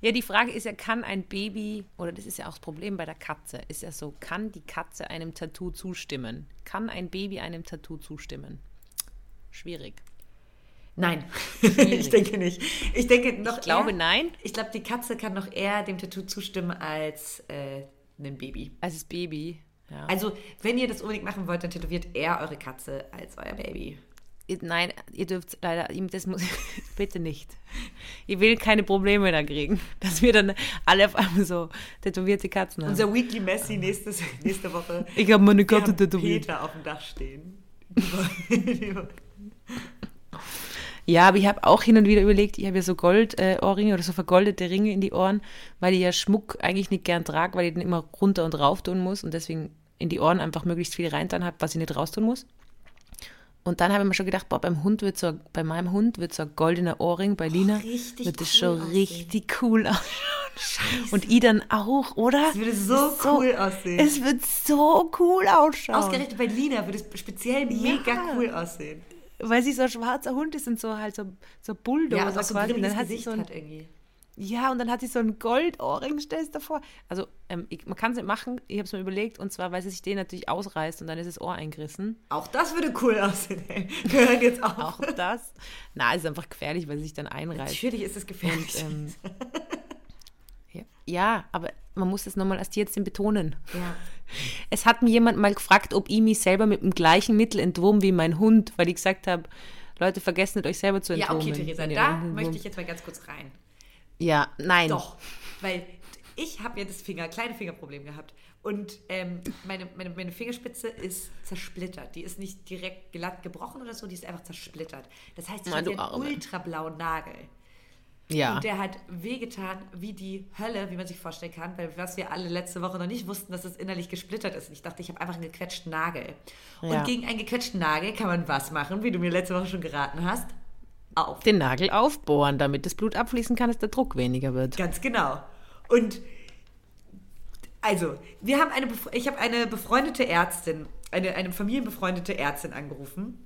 Ja, die Frage ist ja, kann ein Baby, oder das ist ja auch das Problem bei der Katze, ist ja so, kann die Katze einem Tattoo zustimmen? Kann ein Baby einem Tattoo zustimmen? Schwierig. Nein, (laughs) ich denke nicht. Ich denke noch Ich glaube, eher, nein. Ich glaube, die Katze kann noch eher dem Tattoo zustimmen als äh, ein Baby. Als das Baby. Ja. Also, wenn ihr das unbedingt machen wollt, dann tätowiert eher eure Katze als euer Baby. Nein, ihr dürft leider, ihm das muss, (laughs) bitte nicht. Ihr will keine Probleme da kriegen, (laughs) dass wir dann alle auf einmal so tätowierte Katzen haben. Unser Weekly Messi nächstes, nächste Woche. (laughs) ich habe meine Katze tätowiert. Peter auf dem Dach stehen. Ja, aber ich habe auch hin und wieder überlegt, ich habe ja so Goldohrringe äh, oder so vergoldete Ringe in die Ohren, weil ich ja Schmuck eigentlich nicht gern trage, weil ich den immer runter und rauf tun muss und deswegen in die Ohren einfach möglichst viel reintun habe, was ich nicht raustun muss. Und dann habe ich mir schon gedacht, boah, beim Hund wird so, bei meinem Hund wird so ein goldener Ohrring bei Lina, richtig wird das cool schon aussehen. richtig cool (laughs) ausschauen. Und ich dann auch, oder? Es würde so cool aussehen. Es wird so cool ausschauen. Ausgerechnet bei Lina würde es speziell mega cool aussehen. weil sie so ein schwarzer Hund ist und so halt so, so Bulldozer Ja, so quasi. Und dann hat sie so ein, hat irgendwie. Ja, und dann hat sie so ein Goldohrring, stellst du dir vor. Also, ähm, ich, man kann es nicht machen, ich habe es mir überlegt, und zwar, weil sie sich den natürlich ausreißt und dann ist das Ohr eingerissen. Auch das würde cool aussehen. Ey. (laughs) Wir hören jetzt auf. Auch das. Na, ist einfach gefährlich, weil sie sich dann einreißt. Natürlich ist es gefährlich. (laughs) Ähm, ja, ja, aber man muss das nochmal als Tierärztin betonen. ja. Es hat mir jemand mal gefragt, ob ich mich selber mit dem gleichen Mittel entwurm wie mein Hund, weil ich gesagt habe, Leute, vergesst nicht, euch selber zu ja, entwurmen. okay, Theresa, da möchte ich jetzt mal ganz kurz rein. Ja, nein. Doch, weil ich habe ja das Finger, kleine Fingerproblem gehabt. Und ähm, meine, meine, meine Fingerspitze ist zersplittert. Die ist nicht direkt glatt gebrochen oder so, die ist einfach zersplittert. Das heißt, ich habe einen ultrablauen Nagel. Ja. Und der hat wehgetan wie die Hölle, wie man sich vorstellen kann, weil was wir alle letzte Woche noch nicht wussten, dass es innerlich gesplittert ist. Und ich dachte, ich habe einfach einen gequetschten Nagel. Ja. Und gegen einen gequetschten Nagel kann man was machen, wie du mir letzte Woche schon geraten hast? Auf. Den Nagel aufbohren, damit das Blut abfließen kann, dass der Druck weniger wird. Ganz genau. Und also, wir haben eine, ich habe eine befreundete Ärztin, eine, eine familienbefreundete Ärztin angerufen.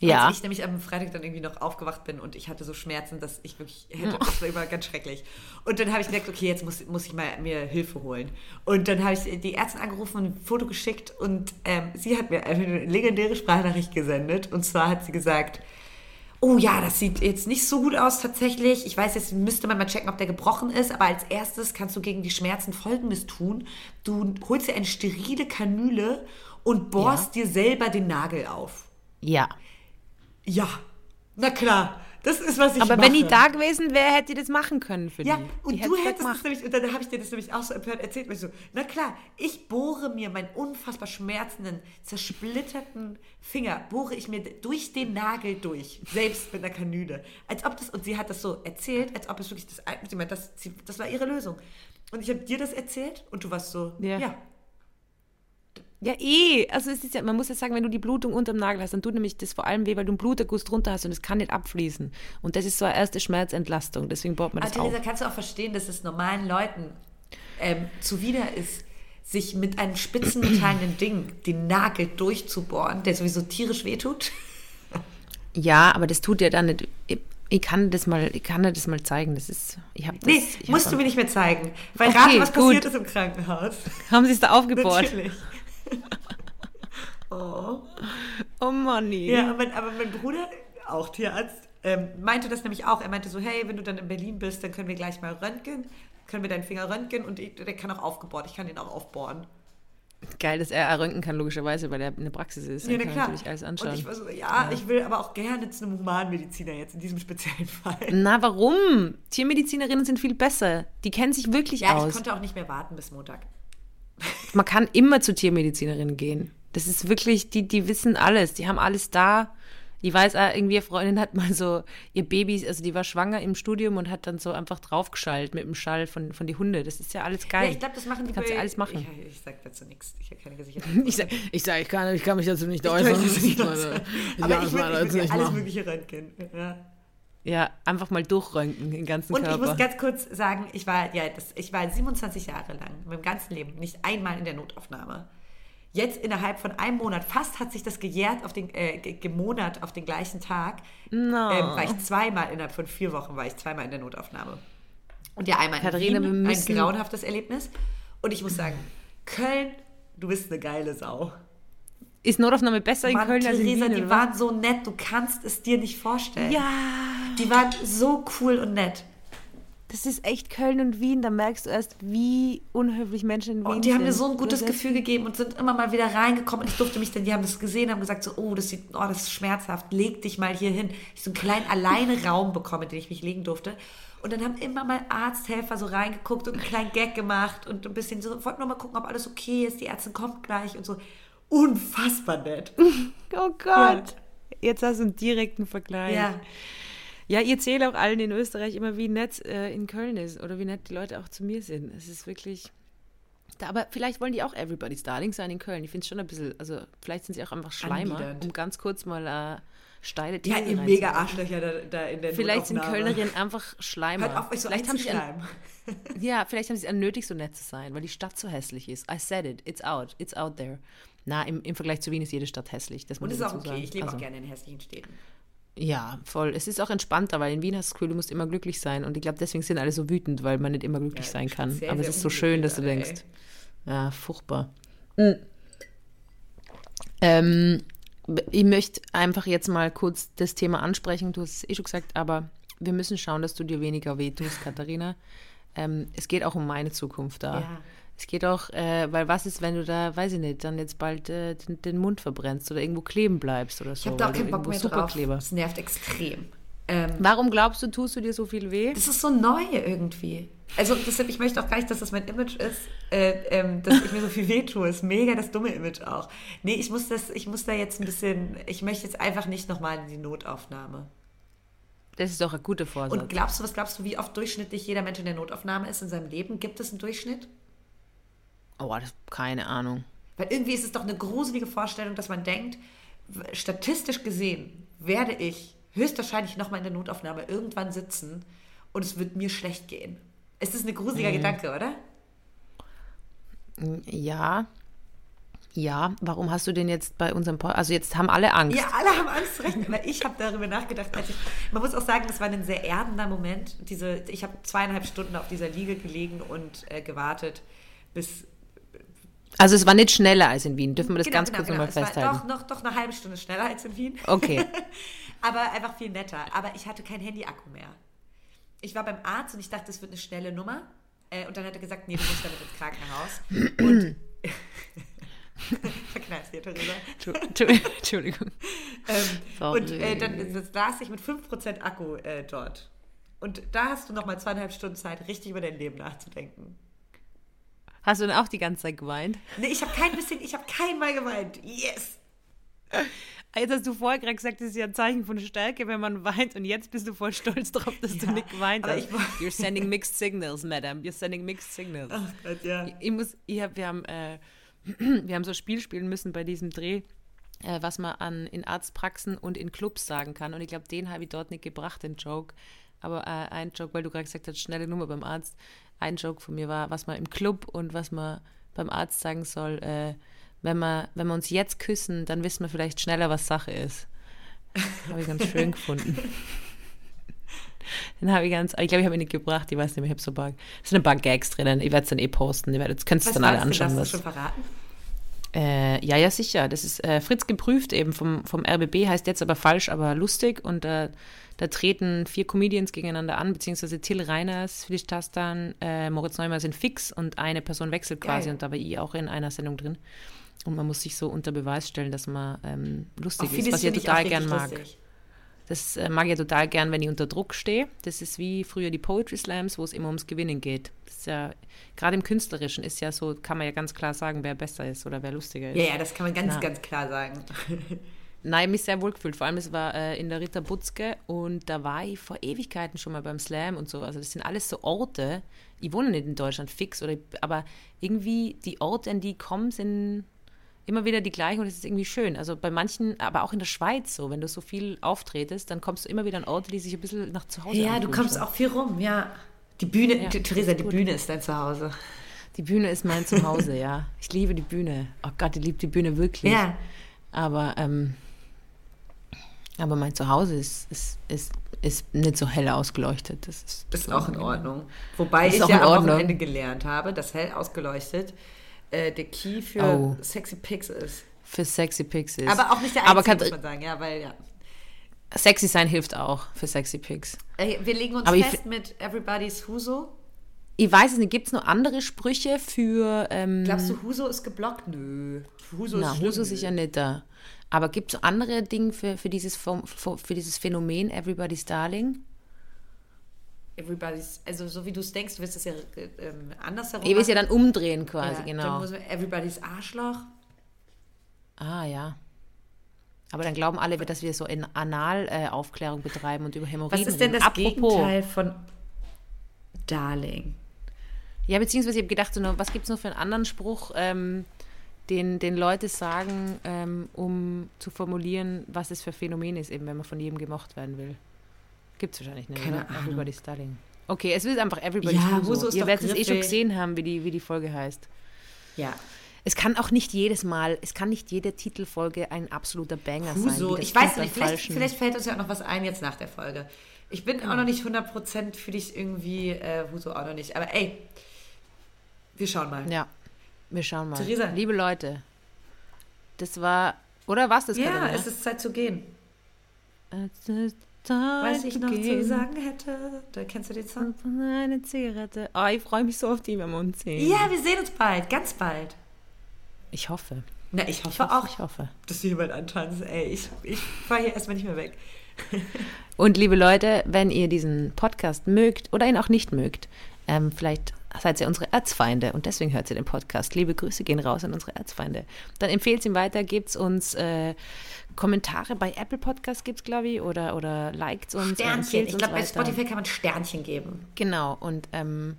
Ja. Als ich nämlich am Freitag dann irgendwie noch aufgewacht bin und ich hatte so Schmerzen, dass ich wirklich hätte, das war immer ganz schrecklich. Und dann habe ich gedacht, okay, jetzt muss, muss ich mal mir Hilfe holen. Und dann habe ich die Ärztin angerufen und ein Foto geschickt und ähm, sie hat mir eine legendäre Sprachnachricht gesendet. Und zwar hat sie gesagt, oh ja, das sieht jetzt nicht so gut aus tatsächlich. Ich weiß, jetzt müsste man mal checken, ob der gebrochen ist, aber als erstes kannst du gegen die Schmerzen Folgendes tun. Du holst dir eine sterile Kanüle und bohrst dir selber den Nagel auf. Ja. Ja, na klar, das ist, was ich Aber mache. wenn die da gewesen wäre, hätte die das machen können für Ja, die. und die du hättest gemacht. es nämlich, und dann habe ich dir das nämlich auch so empört erzählt, ich so, na klar, ich bohre mir meinen unfassbar schmerzenden, zersplitterten Finger, bohre ich mir durch den Nagel durch, selbst mit einer Kanüle. Als ob das, und sie hat das so erzählt, als ob es wirklich das, sie meint, das, das war ihre Lösung. Und ich habe dir das erzählt und du warst so, Ja. ja, Ja, eh. Also es ist ja, man muss ja sagen, wenn du die Blutung unterm Nagel hast, dann tut nämlich das vor allem weh, weil du einen Bluterguss drunter hast und es kann nicht abfließen. Und das ist so eine erste Schmerzentlastung. Deswegen baut man Aber das auf. Theresa, kannst du auch verstehen, dass es normalen Leuten ähm, zuwider ist, sich mit einem spitzenmetallenen (clears throat) Ding den Nagel durchzubohren, der sowieso tierisch wehtut? (laughs) Ja, aber das tut ja dann nicht. Ich, kann das mal, ich kann dir das mal zeigen. Das ist, ich habe das. Nee, musst du mir nicht mehr zeigen. Weil Okay, rate, was gut. passiert ist im Krankenhaus. Haben sie es da aufgebohrt? Natürlich. (laughs) oh. Oh Manni. Ja, aber mein, aber mein Bruder, auch Tierarzt, ähm, meinte das nämlich auch. Er meinte so, hey, wenn du dann in Berlin bist, dann können wir gleich mal röntgen. Können wir deinen Finger röntgen und ich, der kann auch aufgebohrt. Ich kann den auch aufbohren. Geil, dass er röntgen kann, logischerweise, weil er in der Praxis ist. Ja, kann klar. natürlich alles anschauen. Und ich war so, ja, ich will aber auch gerne zu einem Humanmediziner jetzt in diesem speziellen Fall. Na, warum? Tiermedizinerinnen sind viel besser. Die kennen sich wirklich Ja, ich aus. konnte auch nicht mehr warten bis Montag. Man kann immer zu Tiermedizinerinnen gehen. Das ist wirklich, die, die wissen alles, die haben alles da. Ich weiß, irgendwie eine Freundin hat mal so ihr Baby, also die war schwanger im Studium und hat dann so einfach draufgeschallt mit dem Schall von, von die Hunde. Das ist ja alles geil. Ja, ich glaube, das machen die Kannst du alles machen. Ich, ich sag dazu nichts. Ich habe keine Gesichter. (laughs) Ich sag, ich, sag, ich, kann, ich kann mich dazu nicht Ich äußern. Ich ich Aber kann ich das will, mal ich jetzt will nicht alles machen. mögliche röntgen. Ja. Ja, einfach mal durchröntgen, den ganzen Und ich Körper. muss ganz kurz sagen, ich war, ja, das, ich war 27 Jahre lang, meinem ganzen Leben, nicht einmal in der Notaufnahme. Jetzt innerhalb von einem Monat, fast hat sich das gejährt auf den, äh, ge- gemonat auf den gleichen Tag, No. ähm, war ich zweimal, innerhalb von vier Wochen war ich zweimal in der Notaufnahme. Und ja, einmal Katharina, in Wien, ein grauenhaftes Erlebnis. Und ich muss sagen, Köln, du bist eine geile Sau. ist Notaufnahme besser in Mann, Köln als in Theresa, Wien? die oder? waren so nett, du kannst es dir nicht vorstellen. ja, Die waren so cool und nett. das ist echt Köln und Wien. Da merkst du erst, wie unhöflich Menschen in Wien Und Oh, die haben mir sind. so ein gutes Oder Gefühl gegeben und sind immer mal wieder reingekommen. Und ich durfte mich dann, die haben das gesehen, haben gesagt so, oh, das sieht, oh, das ist schmerzhaft, leg dich mal hier hin. Ich so einen kleinen alleine Raum bekommen, in den ich mich legen durfte. Und dann haben immer mal Arzthelfer so reingeguckt und einen kleinen Gag gemacht und ein bisschen so, wollten nur mal gucken, ob alles okay ist, die Ärztin kommt gleich und so. Unfassbar nett. (laughs) Oh Gott. Jetzt hast du einen direkten Vergleich. Ja. Ja, ihr zählt auch allen in Österreich immer, wie nett äh, in Köln ist oder wie nett die Leute auch zu mir sind. Es ist wirklich. Da, aber vielleicht wollen die auch Everybody's Darling sein in Köln. Ich finde es schon ein bisschen, also vielleicht sind sie auch einfach Schleimer, Anbiedernd. um ganz kurz mal äh, steile Ja, These ihr reinzuwerfen. mega Arschlöcher da, da in der Vielleicht sind. Kölnerinnen einfach Schleimer. Hört auf, euch so vielleicht haben sie an, (laughs) ja, vielleicht haben sie es an nötig, so nett zu sein, weil die Stadt so hässlich ist. I said it, it's out, it's out there. Na, im, im Vergleich zu Wien ist jede Stadt hässlich. Das muss Und ist auch okay. sagen. Ich lebe Also- auch gerne in hässlichen Städten. Ja, voll. Es ist auch entspannter, weil in Wien hast du das Gefühl, du musst immer glücklich sein. Und ich glaube, deswegen sind alle so wütend, weil man nicht immer glücklich Ja, sein kann. speziell Aber es sehr ist so schön, dass du unglücklich denkst. Ja, furchtbar. Ähm, ich möchte einfach jetzt mal kurz das Thema ansprechen. Du hast es eh schon gesagt, aber wir müssen schauen, dass du dir weniger wehtust, Katharina. Ähm, es geht auch um meine Zukunft da. Ja. Es geht auch, äh, weil was ist, wenn du da, weiß ich nicht, dann jetzt bald äh, den, den Mund verbrennst oder irgendwo kleben bleibst oder so. Ich habe da auch keinen Bock mehr drauf. Superkleber. Das nervt extrem. Ähm, Warum glaubst du, tust du dir so viel weh? Das ist so neu irgendwie. Also deshalb, ich möchte auch gar nicht, dass das mein Image ist, äh, ähm, dass ich mir so viel (laughs) wehtue. Ist mega das dumme Image auch. Nee, ich muss das, ich muss da jetzt ein bisschen, ich möchte jetzt einfach nicht nochmal in die Notaufnahme. Das ist doch ein guter Vorsatz. Und glaubst du, was glaubst du, wie oft durchschnittlich jeder Mensch in der Notaufnahme ist in seinem Leben? Gibt es einen Durchschnitt? Oh, das, keine Ahnung. Weil irgendwie ist es doch eine gruselige Vorstellung, dass man denkt, statistisch gesehen werde ich höchstwahrscheinlich nochmal in der Notaufnahme irgendwann sitzen und es wird mir schlecht gehen. Es ist ein gruseliger Gedanke, oder? Ja. Ja, warum hast du den jetzt bei unserem Podcast? Also jetzt haben alle Angst. Ja, alle haben Angst zu rechnen, aber ich habe darüber nachgedacht. Ich, man muss auch sagen, das war ein sehr erdender Moment. Diese, ich habe zweieinhalb Stunden auf dieser Liege gelegen und äh, gewartet, bis Also es war nicht schneller als in Wien. Dürfen wir das Genau, ganz genau, kurz genau. nochmal Es war festhalten? Doch, noch, doch eine halbe Stunde schneller als in Wien. Okay. (laughs) Aber einfach viel netter. Aber ich hatte kein Handy-Akku mehr. Ich war beim Arzt und ich dachte, es wird eine schnelle Nummer. Äh, und dann hat er gesagt, nee, du musst damit ins Krankenhaus. Und (clears throat) verkneifst dir, Theresa. Entschu- Entschuldigung. Ähm, und äh, dann saß ich mit 5% Akku äh, dort. Und da hast du nochmal zweieinhalb Stunden Zeit, richtig über dein Leben nachzudenken. Hast du denn auch die ganze Zeit geweint? Nee, ich habe kein bisschen, ich habe kein Mal geweint. Yes! Jetzt hast du vorher gerade gesagt, das ist ja ein Zeichen von Stärke, wenn man weint. Und jetzt bist du voll stolz drauf, dass du Ja, nicht geweint hast. ich You're sending mixed signals, madam. You're sending mixed signals. Ach Gott, ja. Ich muss, ich hab, wir, haben, äh, (clears throat) wir haben so ein Spiel spielen müssen bei diesem Dreh, äh, was man an, in Arztpraxen und in Clubs sagen kann. Und ich glaube, den habe ich dort nicht gebracht, den Joke. Aber äh, ein Joke, weil du gerade gesagt hast, schnelle Nummer beim Arzt. Ein Joke von mir war, was man im Club und was man beim Arzt sagen soll, äh, wenn, wir, wenn wir uns jetzt küssen, dann wissen wir vielleicht schneller, was Sache ist. Habe ich ganz schön (laughs) gefunden. Den habe ich ganz, ich glaube, ich habe ihn nicht gebracht, ich weiß nicht mehr, ich habe so ein paar, es sind ein paar Gags drinnen, ich werde es dann eh posten, ihr werdet, könnt es Was dann alle anschauen. Du Was, schon verraten? Äh, ja, ja, sicher, das ist äh, Fritz geprüft eben vom, vom RBB, heißt jetzt aber falsch, aber lustig und äh, da treten vier Comedians gegeneinander an, beziehungsweise Till Reiners, Felix Tastan, äh, Moritz Neumann sind fix und eine Person wechselt quasi Geil. und da war ich auch in einer Sendung drin. Und man muss sich so unter Beweis stellen, dass man ähm, lustig Auch ist, was ich total gern mag. Das äh, mag ich ja total gern, wenn ich unter Druck stehe. Das ist wie früher die Poetry Slams, wo es immer ums Gewinnen geht. Das ist ja, gerade im Künstlerischen ist ja so, kann man ja ganz klar sagen, wer besser ist oder wer lustiger ist. Ja, ja, das kann man ganz, Na. ganz klar sagen. (laughs) Nein, mich sehr wohl gefühlt. Vor allem, es war äh, in der Ritter Butzke und da war ich vor Ewigkeiten schon mal beim Slam und so. Also das sind alles so Orte. Ich wohne nicht in Deutschland fix, oder, aber irgendwie die Orte, an die ich komme, sind immer wieder die gleichen und es ist irgendwie schön. Also bei manchen, aber auch in der Schweiz so, wenn du so viel auftretest, dann kommst du immer wieder an Orte, die sich ein bisschen nach zu Hause Ja, du kommst auch viel rum, ja. Die Bühne, Ja, Theresa, die. Bühne ist dein Zuhause. Die Bühne ist mein Zuhause, ja. Ich liebe die Bühne. Oh Gott, ich liebe die Bühne wirklich. Ja. Aber, ähm, aber mein Zuhause ist, ist, ist, ist nicht so hell ausgeleuchtet. Das ist, Ist auch in Ordnung. Wobei ich auch ja am. Wochenende gelernt habe, dass hell ausgeleuchtet äh, der Key für Oh. sexy Pics ist. Für sexy Pics ist. Aber auch nicht der Aber einzige, Kat- muss man sagen. Ja, weil, ja. sexy sein hilft auch für sexy Pics. Wir legen uns Aber fest mit Everybody's Huso. Ich weiß es nicht, gibt es noch andere Sprüche für. Ähm, Glaubst du, Huso ist geblockt? Nö. Huso na, ist schlimm. Huso sicher nicht da. Aber gibt es andere Dinge für, für, dieses, Form- für dieses Phänomen Everybody's Darling? Everybody's, also so wie du es denkst, du willst es ja äh, ähm, andersherum Ich will es ja dann umdrehen quasi, Ja, Dann genau. muss man Everybody's Arschloch. Ah, ja. Aber dann glauben alle, dass wir so in Anal-Aufklärung betreiben und über Hämorrhoiden Was ist denn das Apropos, Gegenteil von Darling? Ja, beziehungsweise ich habe gedacht, so, was gibt es noch für einen anderen Spruch, ähm, den, den Leute sagen, ähm, um zu formulieren, was es für ein Phänomen ist, eben wenn man von jedem gemocht werden will. Gibt es wahrscheinlich nicht, Keine oder? Ahnung. Everybody's Darling. Okay, es wird einfach Everybody's Ja, Huso. Ihr werdet es eh schon gesehen haben, wie die, wie die Folge heißt. Ja. Es kann auch nicht jedes Mal, es kann nicht jede Titelfolge ein absoluter Banger sein. Huso, das ich weiß nicht, vielleicht, vielleicht fällt uns ja auch noch was ein jetzt nach der Folge. Ich bin auch noch nicht 100% für dich irgendwie, äh, Huso auch noch nicht. Aber ey, wir schauen mal. Ja, wir schauen mal. Theresa. Liebe Leute, das war, oder was das Ja, Katharina? es ist Zeit zu gehen. Was ich noch zu sagen hätte, da kennst du den Song? Eine Zigarette. Oh, ich freue mich so auf die, wenn wir uns sehen. Ja, wir sehen uns bald, ganz bald. Ich hoffe. Na, ich hoffe Ich hoffe, auch, ich hoffe. dass du jemand antanzt. Ey, ich, ich fahre hier erstmal nicht mehr weg. Und liebe Leute, wenn ihr diesen Podcast mögt oder ihn auch nicht mögt, ähm, vielleicht seid ihr unsere Erzfeinde und deswegen hört ihr den Podcast. Liebe Grüße gehen raus an unsere Erzfeinde. Dann empfehlt es ihm weiter, gebt uns äh, Kommentare bei Apple Podcast gibt es, glaube ich, oder, oder liked uns. Sternchen. Ich glaube, bei Spotify kann man Sternchen geben. Genau. Und, ähm,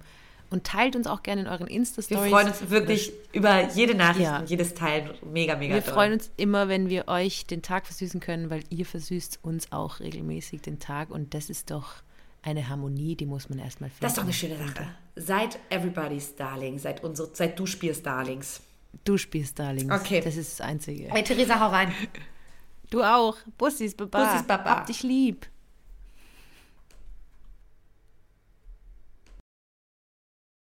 und teilt uns auch gerne in euren Insta-Stories. Wir freuen uns wirklich über jede Nachricht ja. und jedes Teil. Mega, mega Wir doll. freuen uns immer, wenn wir euch den Tag versüßen können, weil ihr versüßt uns auch regelmäßig den Tag. Und das ist doch eine Harmonie, die muss man erstmal finden. Das ist doch eine schöne Sache. Seid everybody's Darling. Seid, unsere, seid du spielst Darlings. Du spielst Darlings. Okay. Das ist das Einzige. Hey, Theresa, hau rein. Du auch. Bussis, Baba. Bussis, Baba. Hab dich lieb.